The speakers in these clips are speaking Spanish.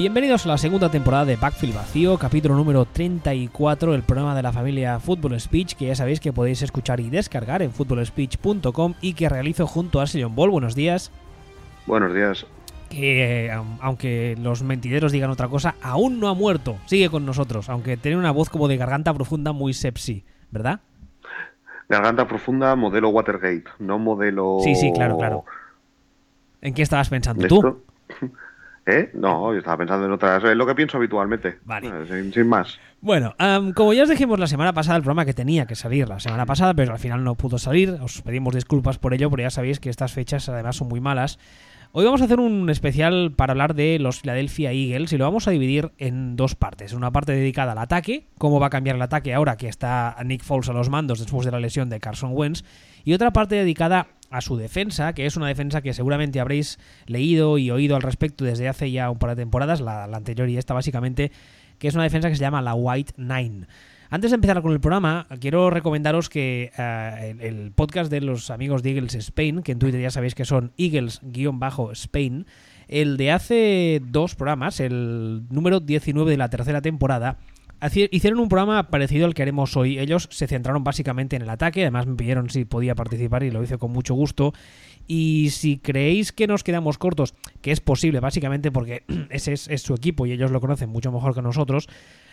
Bienvenidos a la segunda temporada de Backfield Vacío, capítulo número 34, el programa de la familia Football Speech, que ya sabéis que podéis escuchar y descargar en footballspeech.com y que realizo junto a Sion Ball. Buenos días. Buenos días. Que aunque los mentideros digan otra cosa, aún no ha muerto. Sigue con nosotros, aunque tiene una voz como de garganta profunda muy sepsi, ¿verdad? Garganta profunda, modelo Watergate, no modelo. Sí, sí, claro, claro. ¿En qué estabas pensando tú? ¿Eh? No, yo estaba pensando en otras. Es lo que pienso habitualmente. Vale. Sin, más. Bueno, como ya os dijimos la semana pasada, el programa que tenía que salir la semana pasada, pero al final no pudo salir. Os pedimos disculpas por ello, pero ya sabéis que estas fechas además son muy malas. Hoy vamos a hacer un especial para hablar de los Philadelphia Eagles y lo vamos a dividir en dos partes. Una parte dedicada al ataque, cómo va a cambiar el ataque ahora que está Nick Foles a los mandos después de la lesión de Carson Wentz, y otra parte dedicada a su defensa, que es una defensa que seguramente habréis leído y oído al respecto desde hace ya un par de temporadas, la, anterior y esta básicamente, que es una defensa que se llama la White Nine. Antes de empezar con el programa, quiero recomendaros que eh, el, podcast de los amigos de Eagles Spain, que en Twitter ya sabéis que son Eagles-Spain, el de hace dos programas, el número 19 de la tercera temporada, hicieron un programa parecido al que haremos hoy. Ellos se centraron básicamente en el ataque, además me pidieron si podía participar y lo hice con mucho gusto. Y si creéis que nos quedamos cortos, que es posible básicamente porque ese es su equipo y ellos lo conocen mucho mejor que nosotros,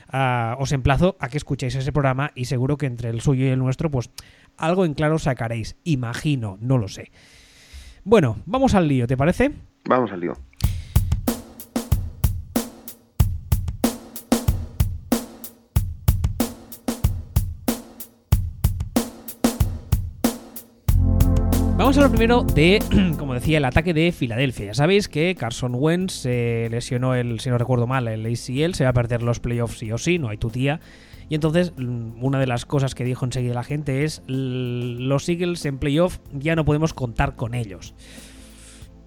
Ah, os emplazo a que escuchéis ese programa y seguro que entre el suyo y el nuestro, pues algo en claro sacaréis. Imagino, no lo sé. Bueno, vamos al lío, ¿te parece? Vamos al lío. Hablar primero de, como decía, el ataque de Filadelfia. Ya sabéis que Carson Wentz se lesionó el, si no recuerdo mal, el ACL, se va a perder los playoffs sí o sí, no hay tu tía. Y entonces, mm, una de las cosas que dijo enseguida la gente es: los Eagles en playoff ya no podemos contar con ellos.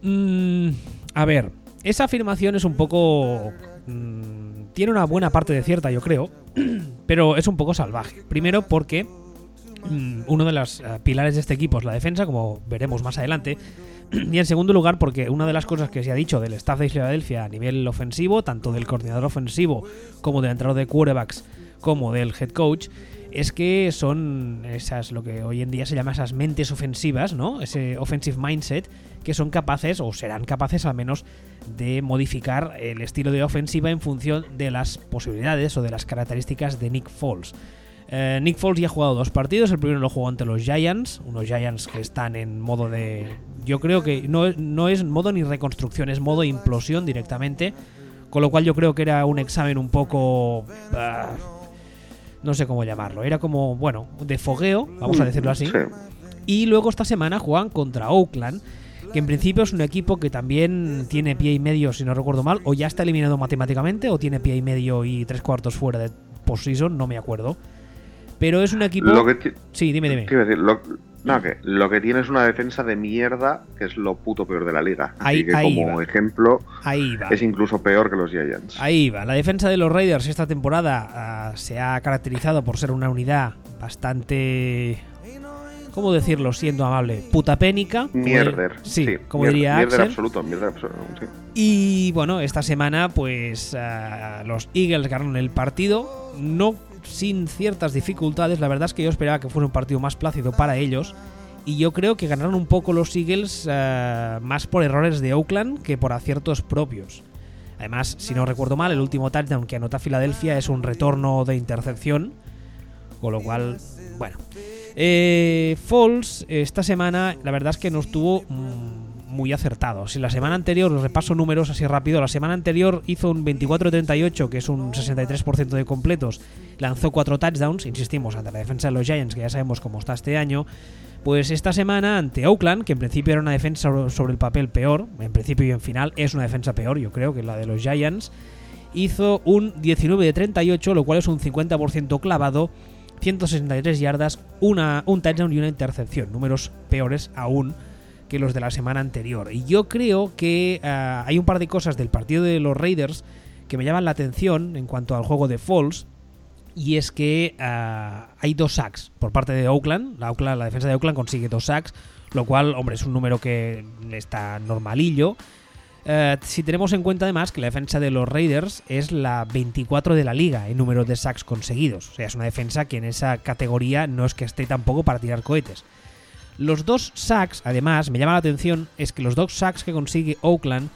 Mm, a ver, esa afirmación es un poco. Mm, tiene una buena parte de cierta, yo creo, pero es un poco salvaje. Primero porque uno de los eh, pilares de este equipo es la defensa, como veremos más adelante. Y en segundo lugar, porque una de las cosas que se ha dicho del staff de Filadelfia a nivel ofensivo, tanto del coordinador ofensivo como del entrenador de quarterbacks, como del head coach, es que son esas, lo que hoy en día se llama esas mentes ofensivas, ¿no? Ese offensive mindset, que son capaces, o serán capaces al menos, de modificar el estilo de ofensiva en función de las posibilidades o de las características de Nick Foles. Eh, Nick Foles ya ha jugado dos partidos. El primero lo jugó ante los Giants, unos Giants que están en modo de. Yo creo que no, no es modo ni reconstrucción, es modo implosión directamente. Con lo cual yo creo que era un examen un poco. Ah, no sé cómo llamarlo. Era como, bueno, de fogueo, vamos a decirlo así. Y luego esta semana juegan contra Oakland, que en principio es un equipo que también tiene pie y medio, si no recuerdo mal, o ya está eliminado matemáticamente, o tiene pie y medio y tres cuartos fuera de postseason, no me acuerdo. Pero es un equipo. Lo que sí, dime, dime. lo, no, que lo que tiene es una defensa de mierda, que es lo puto peor de la liga. Así que como ejemplo, es incluso peor que los Giants. Ahí va. La defensa de los Raiders esta temporada ah, se ha caracterizado por ser una unidad bastante. ¿Cómo decirlo siendo amable? Putapénica. Mierder. Sí, como diría Mierder absoluto, mierder absoluto. Y bueno, esta semana, pues ah, los Eagles ganaron el partido. No sin ciertas dificultades. La verdad es que yo esperaba que fuera un partido más plácido para ellos. Y yo creo que ganaron un poco los Eagles eh, más por errores de Oakland que por aciertos propios. Además, si no recuerdo mal, el último touchdown que anota Filadelfia es un retorno de intercepción. Con lo cual, bueno. Eh, Falls, esta semana, la verdad es que no estuvo mm, muy acertado. Si la semana anterior, os repaso números así rápido, la semana anterior hizo un 24-38, que es un 63% de completos, lanzó 4 touchdowns, insistimos, ante la defensa de los Giants, que ya sabemos cómo está este año. Pues esta semana ante Oakland, que en principio era una defensa sobre el papel peor, en principio y en final es una defensa peor, yo creo, que la de los Giants, hizo un 19 de 38, lo cual es un 50% clavado, 163 yardas, una, un touchdown y una intercepción, números peores aún que los de la semana anterior. Y yo creo que ah, hay un par de cosas del partido de los Raiders que me llaman la atención en cuanto al juego de Falls. Y es que ah, hay dos sacks por parte de Oakland. La, La defensa de Oakland consigue dos sacks, lo cual, hombre, es un número que está normalillo. Eh, si tenemos en cuenta además que la defensa de los Raiders es la 24 de la liga en número de sacks conseguidos. O sea, es una defensa que en esa categoría no es que esté tampoco para tirar cohetes. Los dos sacks, además, me llama la atención, es que los dos sacks que consigue Oakland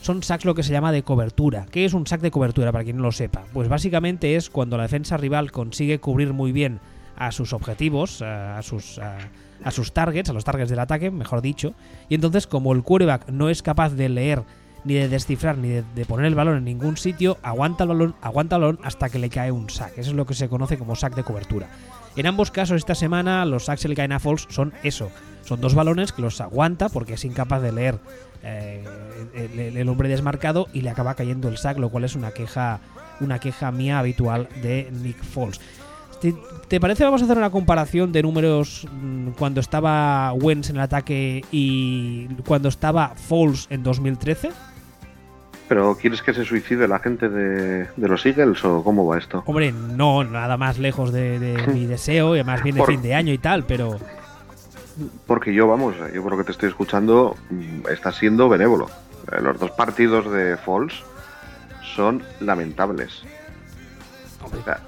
son sacks lo que se llama de cobertura. ¿Qué es un sack de cobertura para quien no lo sepa? Pues básicamente es cuando la defensa rival consigue cubrir muy bien a sus objetivos, a sus, a, sus targets, a los targets del ataque, mejor dicho, y entonces como el quarterback no es capaz de leer ni de descifrar ni de, poner el balón en ningún sitio, aguanta el balón, aguanta el balón hasta que le cae un sack. Eso es lo que se conoce como sack de cobertura. En ambos casos esta semana los sacks que le caen a Falls son eso, son dos balones que los aguanta porque es incapaz de leer eh, el, hombre desmarcado y le acaba cayendo el sack, lo cual es una queja, una queja mía habitual de Nick Foles. ¿Te, parece vamos a hacer una comparación de números mm, cuando estaba Wentz en el ataque y cuando estaba Foles en 2013? ¿Pero quieres que se suicide la gente de, los Eagles o cómo va esto? Hombre, no, nada más lejos de, mi deseo, y además viene fin de año y tal, pero... Porque yo, vamos, yo por lo que te estoy escuchando, mm, está siendo benévolo. Eh, los dos partidos de Falls son lamentables.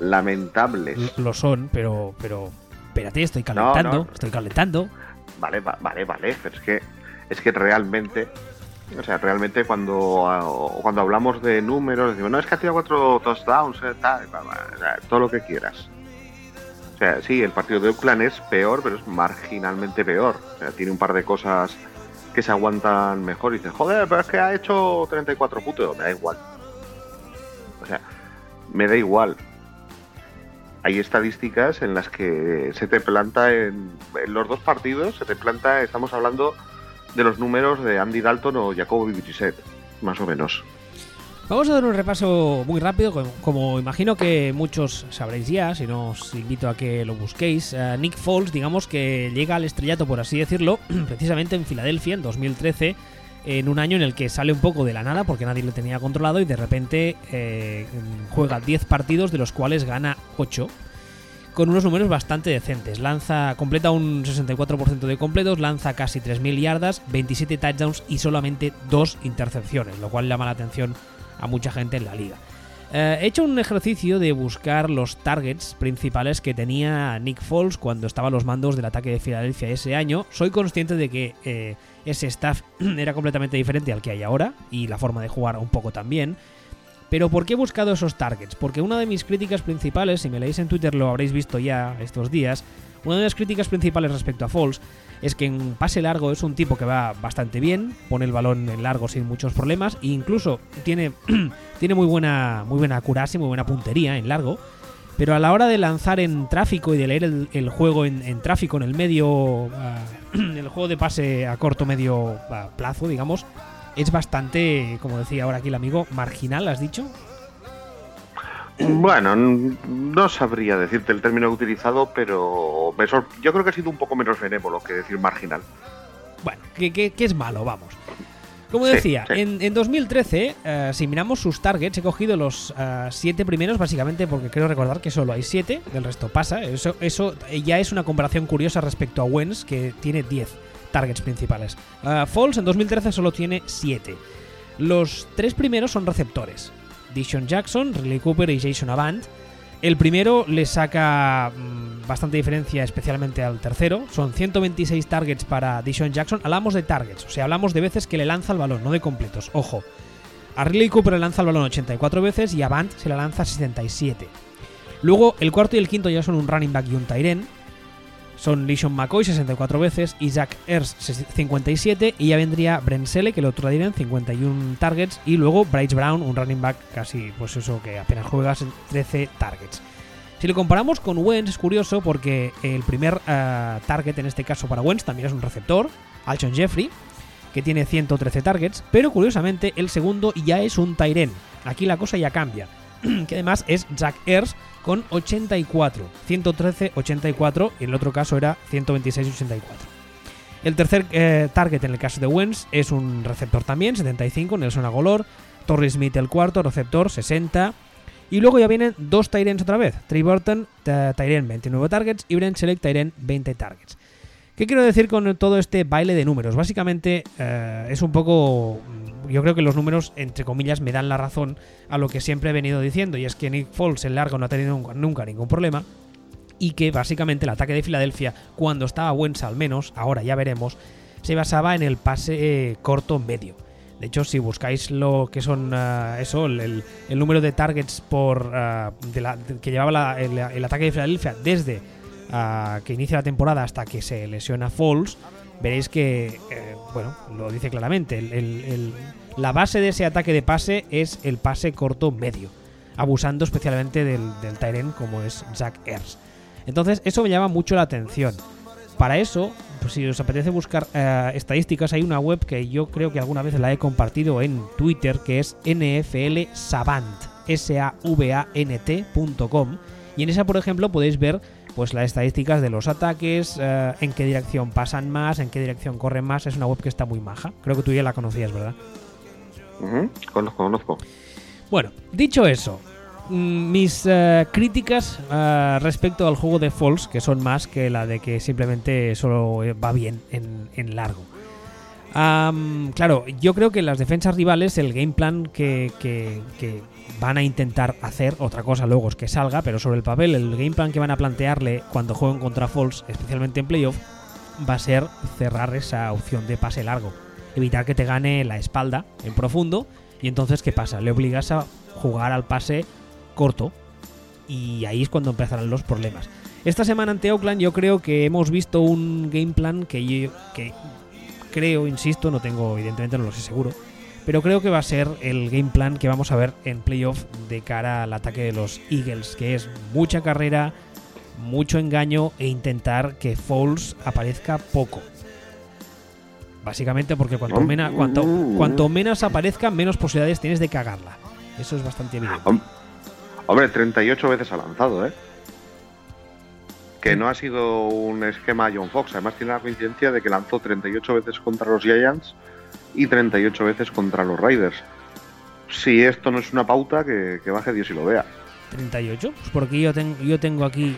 lamentables. Lo son, pero, pero, espérate, estoy calentando, estoy calentando. Vale, vale, vale, pero es que, es que realmente o sea, realmente cuando, ah, cuando hablamos de números, decimos, no, es que ha tirado cuatro touchdowns, eh, tal, todo lo que quieras. O sea, sí, el partido de Oakland es peor, pero es marginalmente peor. O sea, tiene un par de cosas que se aguantan mejor y dices, joder, pero es que ha hecho 34 puntos, me da igual. O sea, me da igual. Hay estadísticas en las que se te planta en los dos partidos, se te planta, estamos hablando de los números de Andy Dalton o Jacoby Brissett, más o menos. Vamos a dar un repaso muy rápido, como, imagino que muchos sabréis ya, si no os invito a que lo busquéis. Eh, Nick Foles, digamos que llega al estrellato, por así decirlo, precisamente en Filadelfia en 2013, en un año en el que sale un poco de la nada porque nadie lo tenía controlado y de repente eh, juega 10 partidos de los cuales gana 8 con unos números bastante decentes. Lanza, completa un 64% de completos, lanza casi 3.000 yardas, 27 touchdowns y solamente 2 intercepciones, lo cual llama la atención a mucha gente en la liga. Eh, he hecho un ejercicio de buscar los targets principales que tenía Nick Foles cuando estaba a los mandos del ataque de Filadelfia ese año. Soy consciente de que eh, ese staff era completamente diferente al que hay ahora y la forma de jugar un poco también. Pero ¿por qué he buscado esos targets? Porque una de mis críticas principales, si me leéis en Twitter lo habréis visto ya estos días, una de las críticas principales respecto a Falls es que en pase largo es un tipo que va bastante bien, pone el balón en largo sin muchos problemas e incluso tiene, tiene muy buena muy buena muy buena puntería en largo. Pero a la hora de lanzar en tráfico y de leer el, juego en, tráfico, en el medio, ah, el juego de pase a corto medio ah, plazo, digamos, es bastante, como decía ahora aquí el amigo, marginal, ¿has dicho? Bueno, no sabría decirte el término utilizado, pero yo creo que ha sido un poco menos benévolo que decir marginal. Bueno, que, es malo, vamos. Como decía, En, 2013, eh, si miramos sus targets, he cogido los uh, siete primeros, básicamente porque quiero recordar que solo hay siete, del resto pasa. Eso, eso ya es una comparación curiosa respecto a Wens, que tiene 10 targets principales. Uh, Falls en 2013 solo tiene 7. Los tres primeros son receptores. Dishon Jackson, Riley Cooper y Jason Avant. El primero le saca mm, bastante diferencia, especialmente al tercero. Son 126 targets para Dishon Jackson. Hablamos de targets, o sea, hablamos de veces que le lanza el balón, no de completos. Ojo. A Riley Cooper le lanza el balón 84 veces y a Avant se le lanza 77. Luego, el cuarto y el quinto ya son un running back y un tight son Lishon McCoy 64 veces, Isaac Ers 57 y ya vendría Brent Selle, que lo dirán 51 targets y luego Bryce Brown, un running back casi, pues eso, que apenas juegas 13 targets. Si lo comparamos con Wentz es curioso porque el primer eh, target en este caso para Wentz también es un receptor, Alshon Jeffrey, que tiene 113 targets, pero curiosamente el segundo ya es un Tyren. Aquí la cosa ya cambia, que además es Jack Ers con 84, 113, 84 y el otro caso era 126, 84. El tercer eh, target en el caso de Wentz es un receptor también, 75, Nelson Agolor, Torrey Smith el cuarto, receptor 60. Y luego ya vienen dos Tyrens otra vez. Trey Burton, Tyren 29 targets y Brent Select Tyren 20 targets. ¿Qué quiero decir con todo este baile de números? Básicamente eh, es un poco yo creo que los números, entre comillas, me dan la razón a lo que siempre he venido diciendo, y es que Nick Foles en largo no ha tenido nunca, ningún problema, y que básicamente el ataque de Filadelfia, cuando estaba Wentz al menos, ahora ya veremos, se basaba en el pase corto medio. De hecho, si buscáis lo que son ah, eso, el, número de targets por ah, que llevaba el, ataque de Filadelfia desde que inicia la temporada hasta que se lesiona Falls, veréis que, eh, bueno, lo dice claramente. la base de ese ataque de pase es el pase corto medio, abusando especialmente del, del Tyren como es Zach Ertz. Entonces, eso me llama mucho la atención. Para eso, pues si os apetece buscar eh, estadísticas, hay una web que yo creo que alguna vez la he compartido en Twitter, que es NFL Savant, S-A-V-A-N-T.com. Y en esa, por ejemplo, podéis ver pues las estadísticas de los ataques, eh, en qué dirección pasan más, en qué dirección corren más. Es una web que está muy maja. Creo que tú ya la conocías, ¿verdad? Conozco, conozco. Bueno, dicho eso, Mm, mis eh, críticas eh, respecto al juego de Falls, que son más que la de que simplemente solo va bien en, largo. claro, yo creo que las defensas rivales, el game plan que, van a intentar hacer, otra cosa luego es que salga, pero sobre el papel, el game plan que van a plantearle cuando jueguen contra Falls, especialmente en playoff, va a ser cerrar esa opción de pase largo. Evitar que te gane la espalda en profundo. Y entonces, ¿qué pasa? Le obligas a jugar al pase corto y ahí es cuando empezarán los problemas. Esta semana ante Oakland yo creo que hemos visto un game plan que yo que creo, insisto, no tengo, evidentemente no lo sé seguro, pero creo que va a ser el game plan que vamos a ver en playoff de cara al ataque de los Eagles, que es mucha carrera, mucho engaño e intentar que Foles aparezca poco. Básicamente porque cuanto, cuanto menos aparezca, menos posibilidades tienes de cagarla. Eso es bastante evidente. Hombre, 38 veces ha lanzado, ¿eh? Que no ha sido un esquema John Fox. Además, tiene la coincidencia de que lanzó 38 veces contra los Giants y 38 veces contra los Raiders. Si esto no es una pauta, que, baje Dios y lo vea. ¿38? Pues porque yo, tengo yo tengo aquí.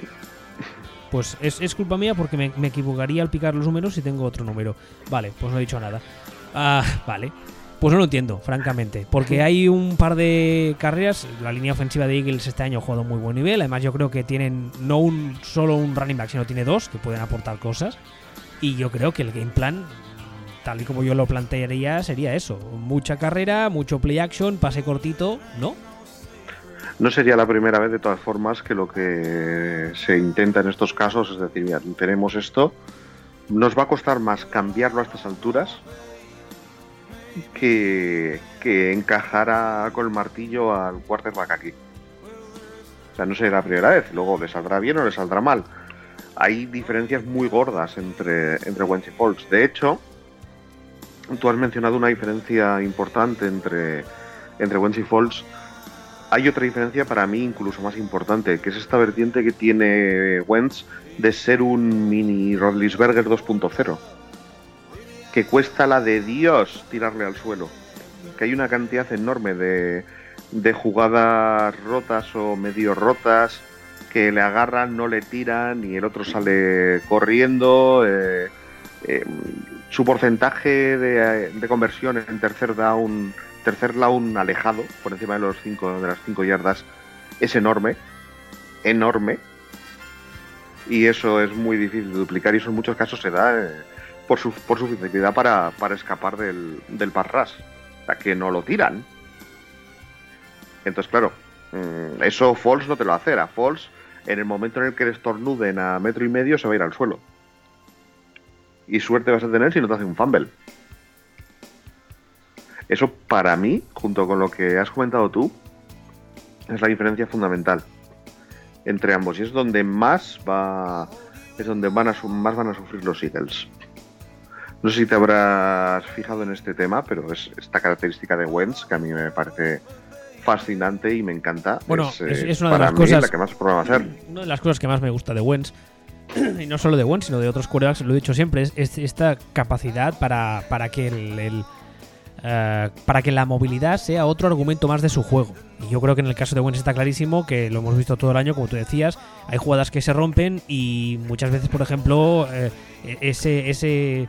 Pues es, culpa mía porque me, me, equivocaría al picar los números si tengo otro número. Vale, pues no he dicho nada. Ah, vale. Pues no lo entiendo, francamente. Porque hay un par de carreras. La línea ofensiva de Eagles este año ha jugado muy buen nivel. Además, yo creo que tienen no un solo un running back, sino tiene dos que pueden aportar cosas. Y yo creo que el game plan, tal y como yo lo plantearía, sería eso: mucha carrera, mucho play action, pase cortito, ¿no? No sería la primera vez, de todas formas, que lo que se intenta en estos casos es decir, mira, tenemos esto, nos va a costar más cambiarlo a estas alturas que, que encajara con el martillo al quarterback aquí. O sea, no será la primera vez, luego le saldrá bien o le saldrá mal. Hay diferencias muy gordas entre, entre Wentz y Foles. De hecho, tú has mencionado una diferencia importante entre, entre y Foles. Hay otra diferencia para mí incluso más importante, que es esta vertiente que tiene Wentz de ser un mini Rodlisberger 2.0 que cuesta la de Dios tirarle al suelo. Que hay una cantidad enorme de, de jugadas rotas o medio rotas que le agarran, no le tiran y el otro sale corriendo. Eh, eh, su porcentaje de, conversión en tercer down, tercer down alejado, por encima de los cinco, de las 5 yardas, es enorme. Enorme. Y eso es muy difícil de duplicar y eso en muchos casos se da. Eh, por su, por para, escapar del, del parras. O que no lo tiran. Entonces, claro, mm, eso Falls no te lo hace. A Falls, en el momento en el que le estornuden a metro y medio, se va a ir al suelo. Y suerte vas a tener si no te hace un fumble. Eso para mí, junto con lo que has comentado tú, es la diferencia fundamental entre ambos. Y es donde más va. Es donde van a, más van a sufrir los Eagles. No sé si te habrás fijado en este tema, pero es esta característica de Wentz que a mí me parece fascinante y me encanta. Bueno, es, una de las cosas que más hacer. Una de las cosas que más me gusta de Wentz y no solo de Wentz, sino de otros quarterbacks, lo he dicho siempre, es, esta capacidad para, para que el, eh, para que la movilidad sea otro argumento más de su juego. Y yo creo que en el caso de Wentz está clarísimo que lo hemos visto todo el año, como tú decías, hay jugadas que se rompen y muchas veces, por ejemplo, eh, ese, ese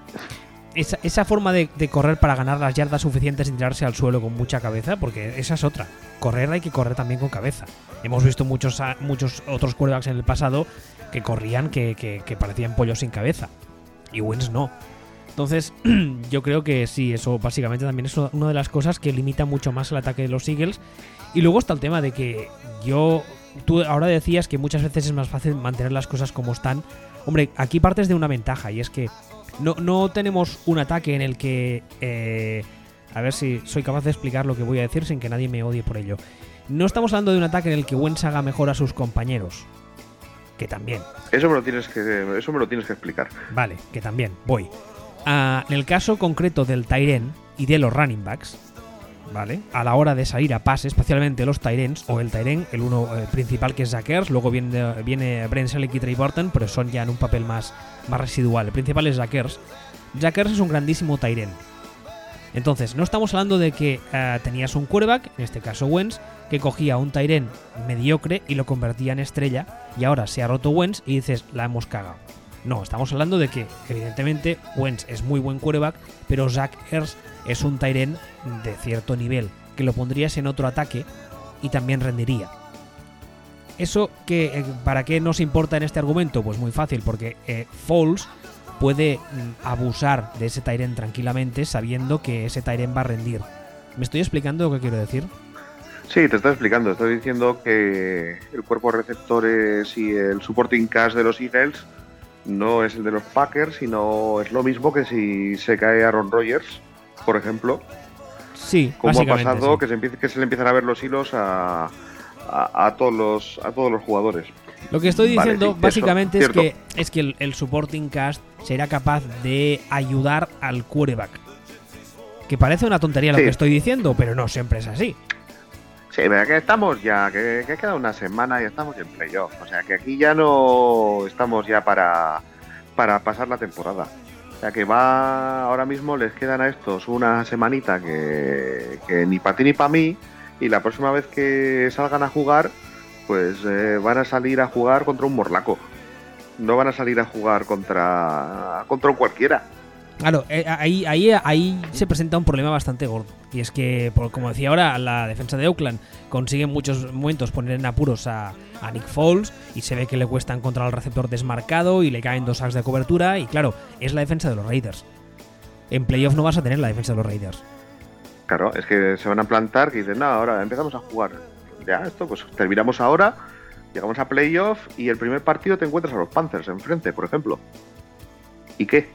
esa, esa forma de, correr para ganar las yardas suficientes sin tirarse al suelo con mucha cabeza, porque esa es otra. Correr hay que correr también con cabeza. Hemos visto muchos, muchos otros quarterbacks en el pasado que corrían que, que- parecían pollos sin cabeza. Y Wentz no. Entonces, yo creo que sí, eso básicamente también es una de las cosas que limita mucho más el ataque de los Eagles. Y luego está el tema de que yo. Tú ahora decías que muchas veces es más fácil mantener las cosas como están. Hombre, aquí partes de una ventaja y es que no, no tenemos un ataque en el que. eh, a ver si soy capaz de explicar lo que voy a decir sin que nadie me odie por ello. No estamos hablando de un ataque en el que Wentz haga mejor a sus compañeros. Que también. Eso me lo tienes que, eso me lo tienes que explicar. Vale, que también, voy. Ah, en el caso concreto del Tyren y de los running backs, ¿vale? A la hora de salir a pase, especialmente los Tyrens, o el Tyren, el uno eh, principal que es Jackers, luego viene, viene Brent Selleck y Trey Burton, pero son ya en un papel más, más residual. El principal es Jackers. Jackers es un grandísimo Tyren. Entonces, no estamos hablando de que eh, tenías un quarterback, en este caso Wentz, que cogía un Tyren mediocre y lo convertía en estrella, y ahora se ha roto Wentz y dices, la hemos cagado. No, estamos hablando de que, evidentemente, Wentz es muy buen quarterback, pero Zach Ertz es un Tyren de cierto nivel, que lo pondrías en otro ataque y también rendiría. ¿Eso que, eh, para qué nos importa en este argumento? Pues muy fácil, porque eh, puede mm, abusar de ese Tyren tranquilamente sabiendo que ese Tyren va a rendir. ¿Me estoy explicando lo que quiero decir? Sí, te estoy explicando. Estoy diciendo que el cuerpo de receptores y el supporting cast de los Eagles no es el de los Packers, sino es lo mismo que si se cae Aaron Rodgers, por ejemplo. Sí, Como ha pasado sí. que, se empiece- que se le empiezan a ver los hilos a, a, a todos, los, a todos los jugadores. Lo que estoy Vale, diciendo sí, básicamente eso, es que es que el, el supporting cast será capaz de ayudar al quarterback. Que parece una tontería lo que estoy diciendo, pero no siempre es así. Sí, pero que estamos ya, que, que queda una semana y estamos en playoff. O sea, que aquí ya no estamos ya para, para pasar la temporada. O sea, que va, ahora mismo les quedan a estos una semanita que, que ni para ti ni para mí. Y la próxima vez que salgan a jugar, pues eh, van a salir a jugar contra un morlaco. No van a salir a jugar contra, contra cualquiera. Claro, eh, ahí, ahí, ahí se presenta un problema bastante gordo. Y es que, como decía ahora, la defensa de Oakland consigue en muchos momentos poner en apuros a, a Nick Foles y se ve que le cuesta encontrar al receptor desmarcado y le caen dos sacks de cobertura. Y claro, es la defensa de los Raiders. En playoff no vas a tener la defensa de los Raiders. Claro, es que se van a plantar que dicen, no, ahora empezamos a jugar. Ya, esto, pues terminamos ahora, llegamos a playoff y el primer partido te encuentras a los Panthers enfrente, por ejemplo. ¿Y qué?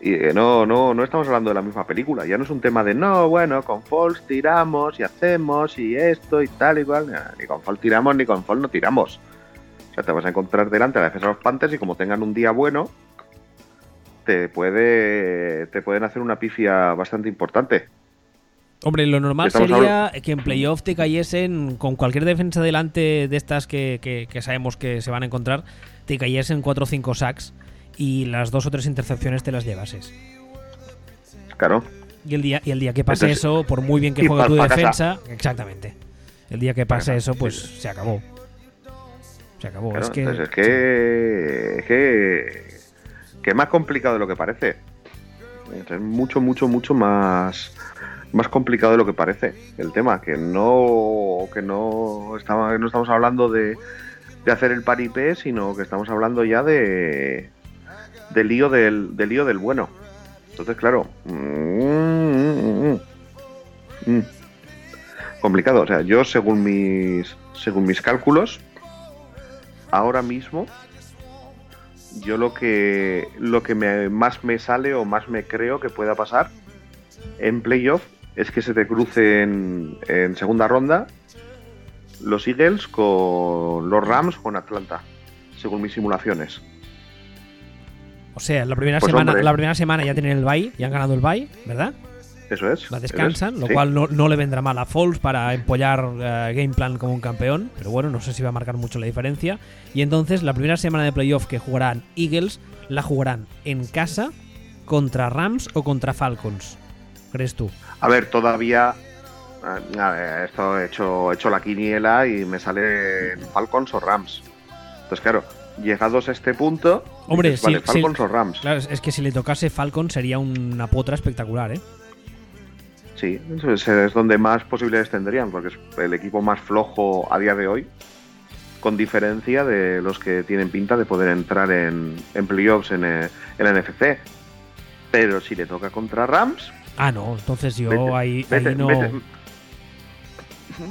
Y eh, no, no, no estamos hablando de la misma película. Ya no es un tema de, no, bueno, con Falls tiramos y hacemos y esto y tal y cual. Nah, Ni con Falls tiramos ni con Falls no tiramos. O sea, te vas a encontrar delante a la defensa de los Panthers y como tengan un día bueno, te puede te pueden hacer una pifia bastante importante. Hombre, lo normal sería que en playoff te cayesen con cualquier defensa delante de estas que, que- que sabemos que se van a encontrar, te cayesen 4 o 5 sacks y las dos o tres intercepciones te las llevases. Claro. Y el día, y el día que pase Entonces- eso, por muy bien que juegue tu defensa, exactamente. El día que Pa' pase eso, pues sí. se acabó. Se acabó. Claro, es que, es que, es que más complicado de lo que parece. Es mucho, mucho, mucho más más complicado de lo que parece el tema, que no que no estamos, no estamos hablando de, de hacer el paripé, sino que estamos hablando ya de del lío del, del lío del bueno. Entonces, claro, mm, mm, mm, complicado. O sea, yo según mis según mis cálculos, ahora mismo yo lo que lo que me- más me sale o más me creo que pueda pasar en playoff es que se te crucen en segunda ronda los Eagles con los Rams con Atlanta, según mis simulaciones. O sea, la primera, Pues, semana, hombre. la primera semana ya tienen el bye, ya han ganado el bye, ¿verdad? Eso es. La descansan, es, lo sí. cual no, no le vendrá mal a Foles para empollar eh, game plan como un campeón, pero bueno, no sé si va a marcar mucho la diferencia. Y entonces la primera semana de playoff que jugarán Eagles la jugarán en casa contra Rams o contra Falcons. ¿Crees tú? A ver, todavía. A ver, esto he hecho, he hecho la quiniela y me sale Falcons o Rams. Entonces, claro, llegados a este punto, Hombre, dices, vale, si- Falcons si- o Rams. Claro, es que si le tocase Falcon sería una potra espectacular, ¿eh? Sí, es, donde más posibilidades tendrían, porque es el equipo más flojo a día de hoy, con diferencia de los que tienen pinta de poder entrar en, en playoffs en, eh, en la NFC. Pero si le toca contra Rams, Ah, no, entonces yo Vete, ahí, vete, ahí no. vete.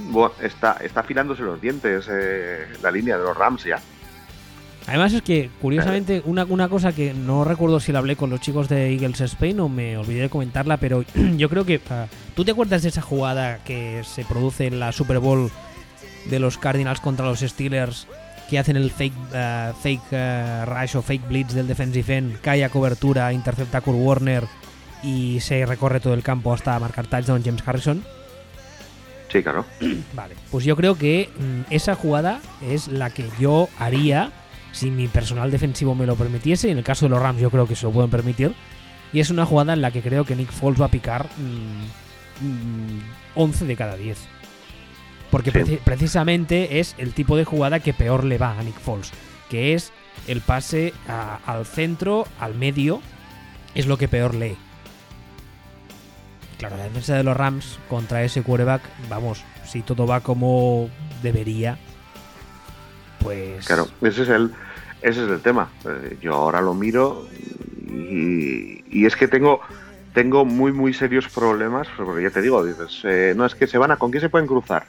Buah, está, está afilándose los dientes eh, la línea de los Rams ya. Además es que, curiosamente, una, una cosa que no recuerdo si la hablé con los chicos de Eagles Spain o me olvidé de comentarla, pero yo creo que... ah, ¿Tú te acuerdas de esa jugada que se produce en la Super Bowl de los Cardinals contra los Steelers que hacen el fake ah, fake ah, rush o fake blitz del defensive end, cae a cobertura, intercepta a Kurt Warner y se recorre todo el campo hasta marcar touchdown James Harrison? Sí, claro. Vale, pues yo creo que mm, esa jugada es la que yo haría si mi personal defensivo me lo permitiese. En el caso de los Rams yo creo que se lo pueden permitir. Y es una jugada en la que creo que Nick Foles va a picar mm, mm, 11 de cada 10. Porque Sí. precisamente es el tipo de jugada que peor le va a Nick Foles. Que es el pase a- al centro, al medio. Es lo que peor lee. Claro, la defensa de los Rams contra ese quarterback, vamos, si todo va como debería, pues... Claro, ese es el, ese es el tema. Eh, yo ahora lo miro y, es que tengo tengo muy muy serios problemas, porque ya te digo, dices, eh, no es que se van a, ¿con qué se pueden cruzar?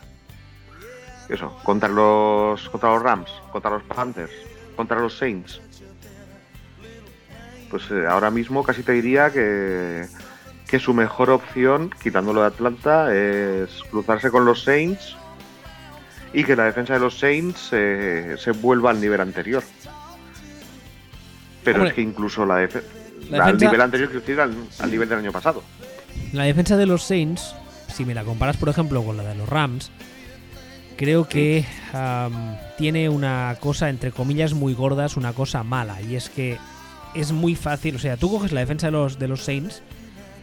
Eso, contra los contra los Rams, contra los Panthers, contra los Saints. Pues eh, ahora mismo casi te diría que que su mejor opción, quitándolo de Atlanta, es cruzarse con los Saints y que la defensa de los Saints eh, se vuelva al nivel anterior. Pero Hombre, es que incluso la, defe- la al defensa- nivel anterior, quiero decir, al, al nivel del año pasado. La defensa de los Saints, si me la comparas por ejemplo con la de los Rams, creo que tiene una cosa entre comillas muy gordas, una cosa mala, y es que es muy fácil, o sea, tú coges la defensa de los, de los Saints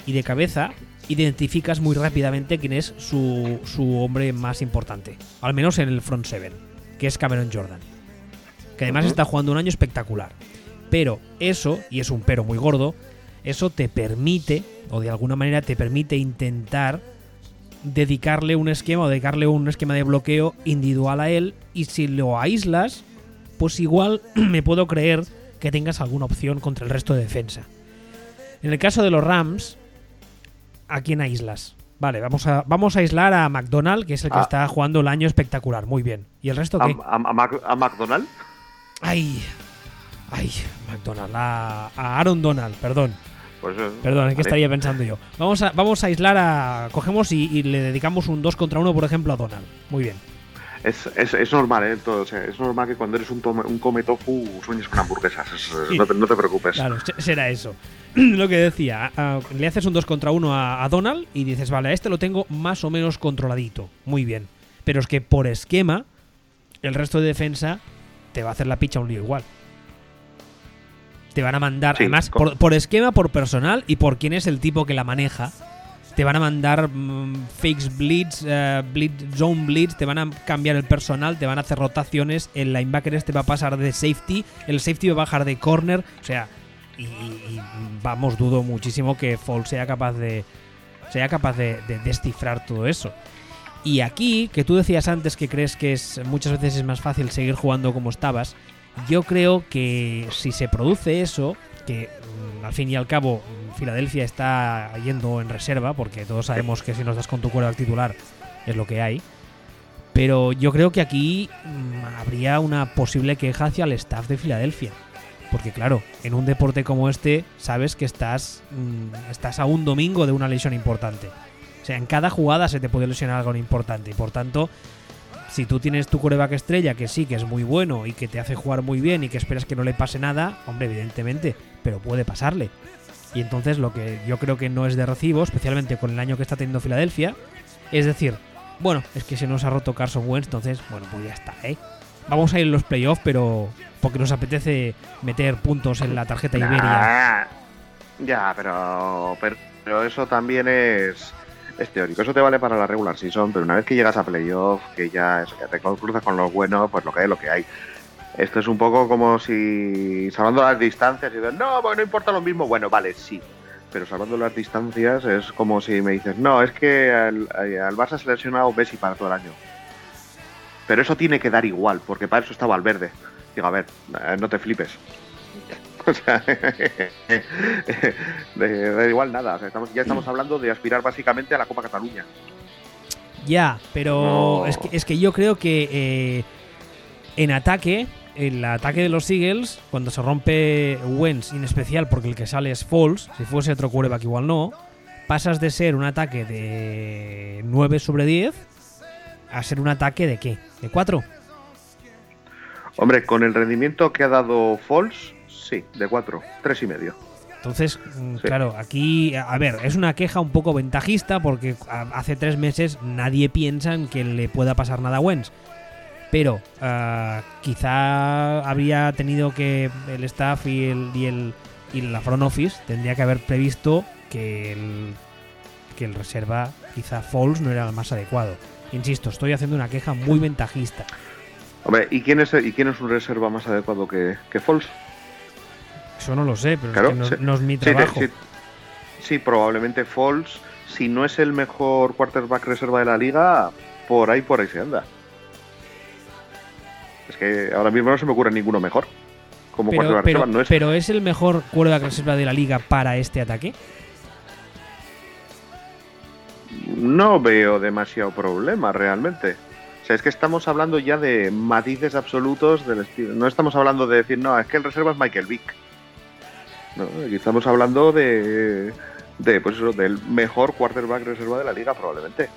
y de cabeza identificas muy rápidamente quién es su, su hombre más importante, al menos en el front seven, que es Cameron Jordan, que además está jugando un año espectacular. Pero eso, y es un pero muy gordo, eso te permite, o de alguna manera te permite intentar dedicarle un esquema o dedicarle un esquema de bloqueo individual a él y si lo aíslas, pues igual me puedo creer que tengas alguna opción contra el resto de defensa. En el caso de los Rams, ¿a quién aíslas? Vale, vamos a, vamos a aislar a McDonald, que es el que Ah. está jugando el año espectacular. Muy bien. ¿Y el resto qué? a- a Mac- a McDonald, Ay, ay, McDonald, a, a Aaron Donald, perdón. pues Perdón, es que vale. estaría pensando yo. Vamos a, vamos a aislar a. Cogemos y, y le dedicamos un 2 contra 1, por ejemplo, a Donald. Muy bien. Es, es, es normal, ¿eh? Todo, o sea, es normal que cuando eres un, tome- un come tofu sueñes con hamburguesas. es- es- Sí. no, te, no te preocupes. Claro, se- será eso. Lo que decía, a- le haces un 2 contra 1 a, a Donald y dices, vale, a este lo tengo más o menos controladito. Muy bien. Pero es que por esquema, el resto de defensa te va a hacer la picha un lío igual. Te van a mandar, Sí, además, por, por esquema, por personal y por quién es el tipo que la maneja. Te van a mandar mm, fakes blitz, eh, blitz, zone blitz, te van a cambiar el personal, te van a hacer rotaciones, el linebacker este va a pasar de safety, el safety va a bajar de corner, o sea, y, y- y, vamos, dudo muchísimo que Fall sea capaz de sea capaz de, de descifrar todo eso. Y aquí, que tú decías antes que crees que es muchas veces es más fácil seguir jugando como estabas, yo creo que si se produce eso, que mm, al fin y al cabo Filadelfia está yendo en reserva, porque todos sabemos que si nos das con tu cuerda al titular es lo que hay, pero yo creo que aquí mm, habría una posible queja hacia el staff de Filadelfia. Porque claro, en un deporte como este sabes que estás, mm, estás a un domingo de una lesión importante. O sea, en cada jugada se te puede lesionar algo importante. Y por tanto, si tú tienes tu coreback estrella, que sí, que es muy bueno y que te hace jugar muy bien y que esperas que no le pase nada, hombre, evidentemente, pero puede pasarle. Y entonces lo que yo creo que no es de recibo, especialmente con el año que está teniendo Filadelfia, es decir, bueno, es que se nos ha roto Carson Wentz, entonces, bueno, pues ya está, ¿eh? Vamos a ir en los playoffs, pero porque nos apetece meter puntos en la tarjeta Iberia. Nah. Ya, pero, pero, pero eso también es, es teórico. Eso te vale para la regular season, pero una vez que llegas a playoff, que ya, te cruzas con los buenos, pues lo que hay, lo que hay. Esto es un poco como si, salvando las distancias, y dices, no, pues no importa lo mismo. Bueno, vale, sí. Pero salvando las distancias es como si me dices, no, es que al, al Barça se Messi para todo el año. Pero eso tiene que dar igual, porque para eso estaba verde. Digo, a ver, eh, no te flipes. O sea, da igual nada. O sea, estamos, ya estamos hablando de aspirar básicamente a la Copa Cataluña. Ya, pero No. es, que, es que yo creo que eh, en ataque, el ataque de los Eagles, cuando se rompe Wentz, en especial porque el que sale es Falls, si fuese otro quarterback igual no, pasas de ser un ataque de 9 sobre 10 a ser un ataque de qué? ¿De 4? Hombre, con el rendimiento que ha dado Falls, sí, de 4, tres y medio. Entonces, mm, Sí. claro, aquí, a ver, es una queja un poco ventajista porque hace tres meses nadie piensa en que le pueda pasar nada a Wentz. Pero ah, quizá habría tenido que el staff y el, y el y la front office tendría que haber previsto que el, que el reserva, quizá Falls, no era el más adecuado. Insisto, estoy haciendo una queja muy ventajista. Hombre, ¿y quién es, y quién es un reserva más adecuado que, que Falls? Eso no lo sé, pero es Claro, que no, sí. no es mi trabajo. sí, sí, probablemente Falls, si no es el mejor quarterback reserva de la liga, por ahí por ahí se anda. Es que ahora mismo no se me ocurre ninguno mejor. Como Pero, quarterback pero- reserva, no es pero es el mejor quarterback reserva de la liga para este ataque. no veo demasiado problema realmente. O sea, es que estamos hablando ya de matices absolutos del estilo. No estamos hablando de decir, no, es que el reserva es Michael Vick. No, aquí estamos hablando de, de pues eso, del mejor quarterback reserva de la liga probablemente.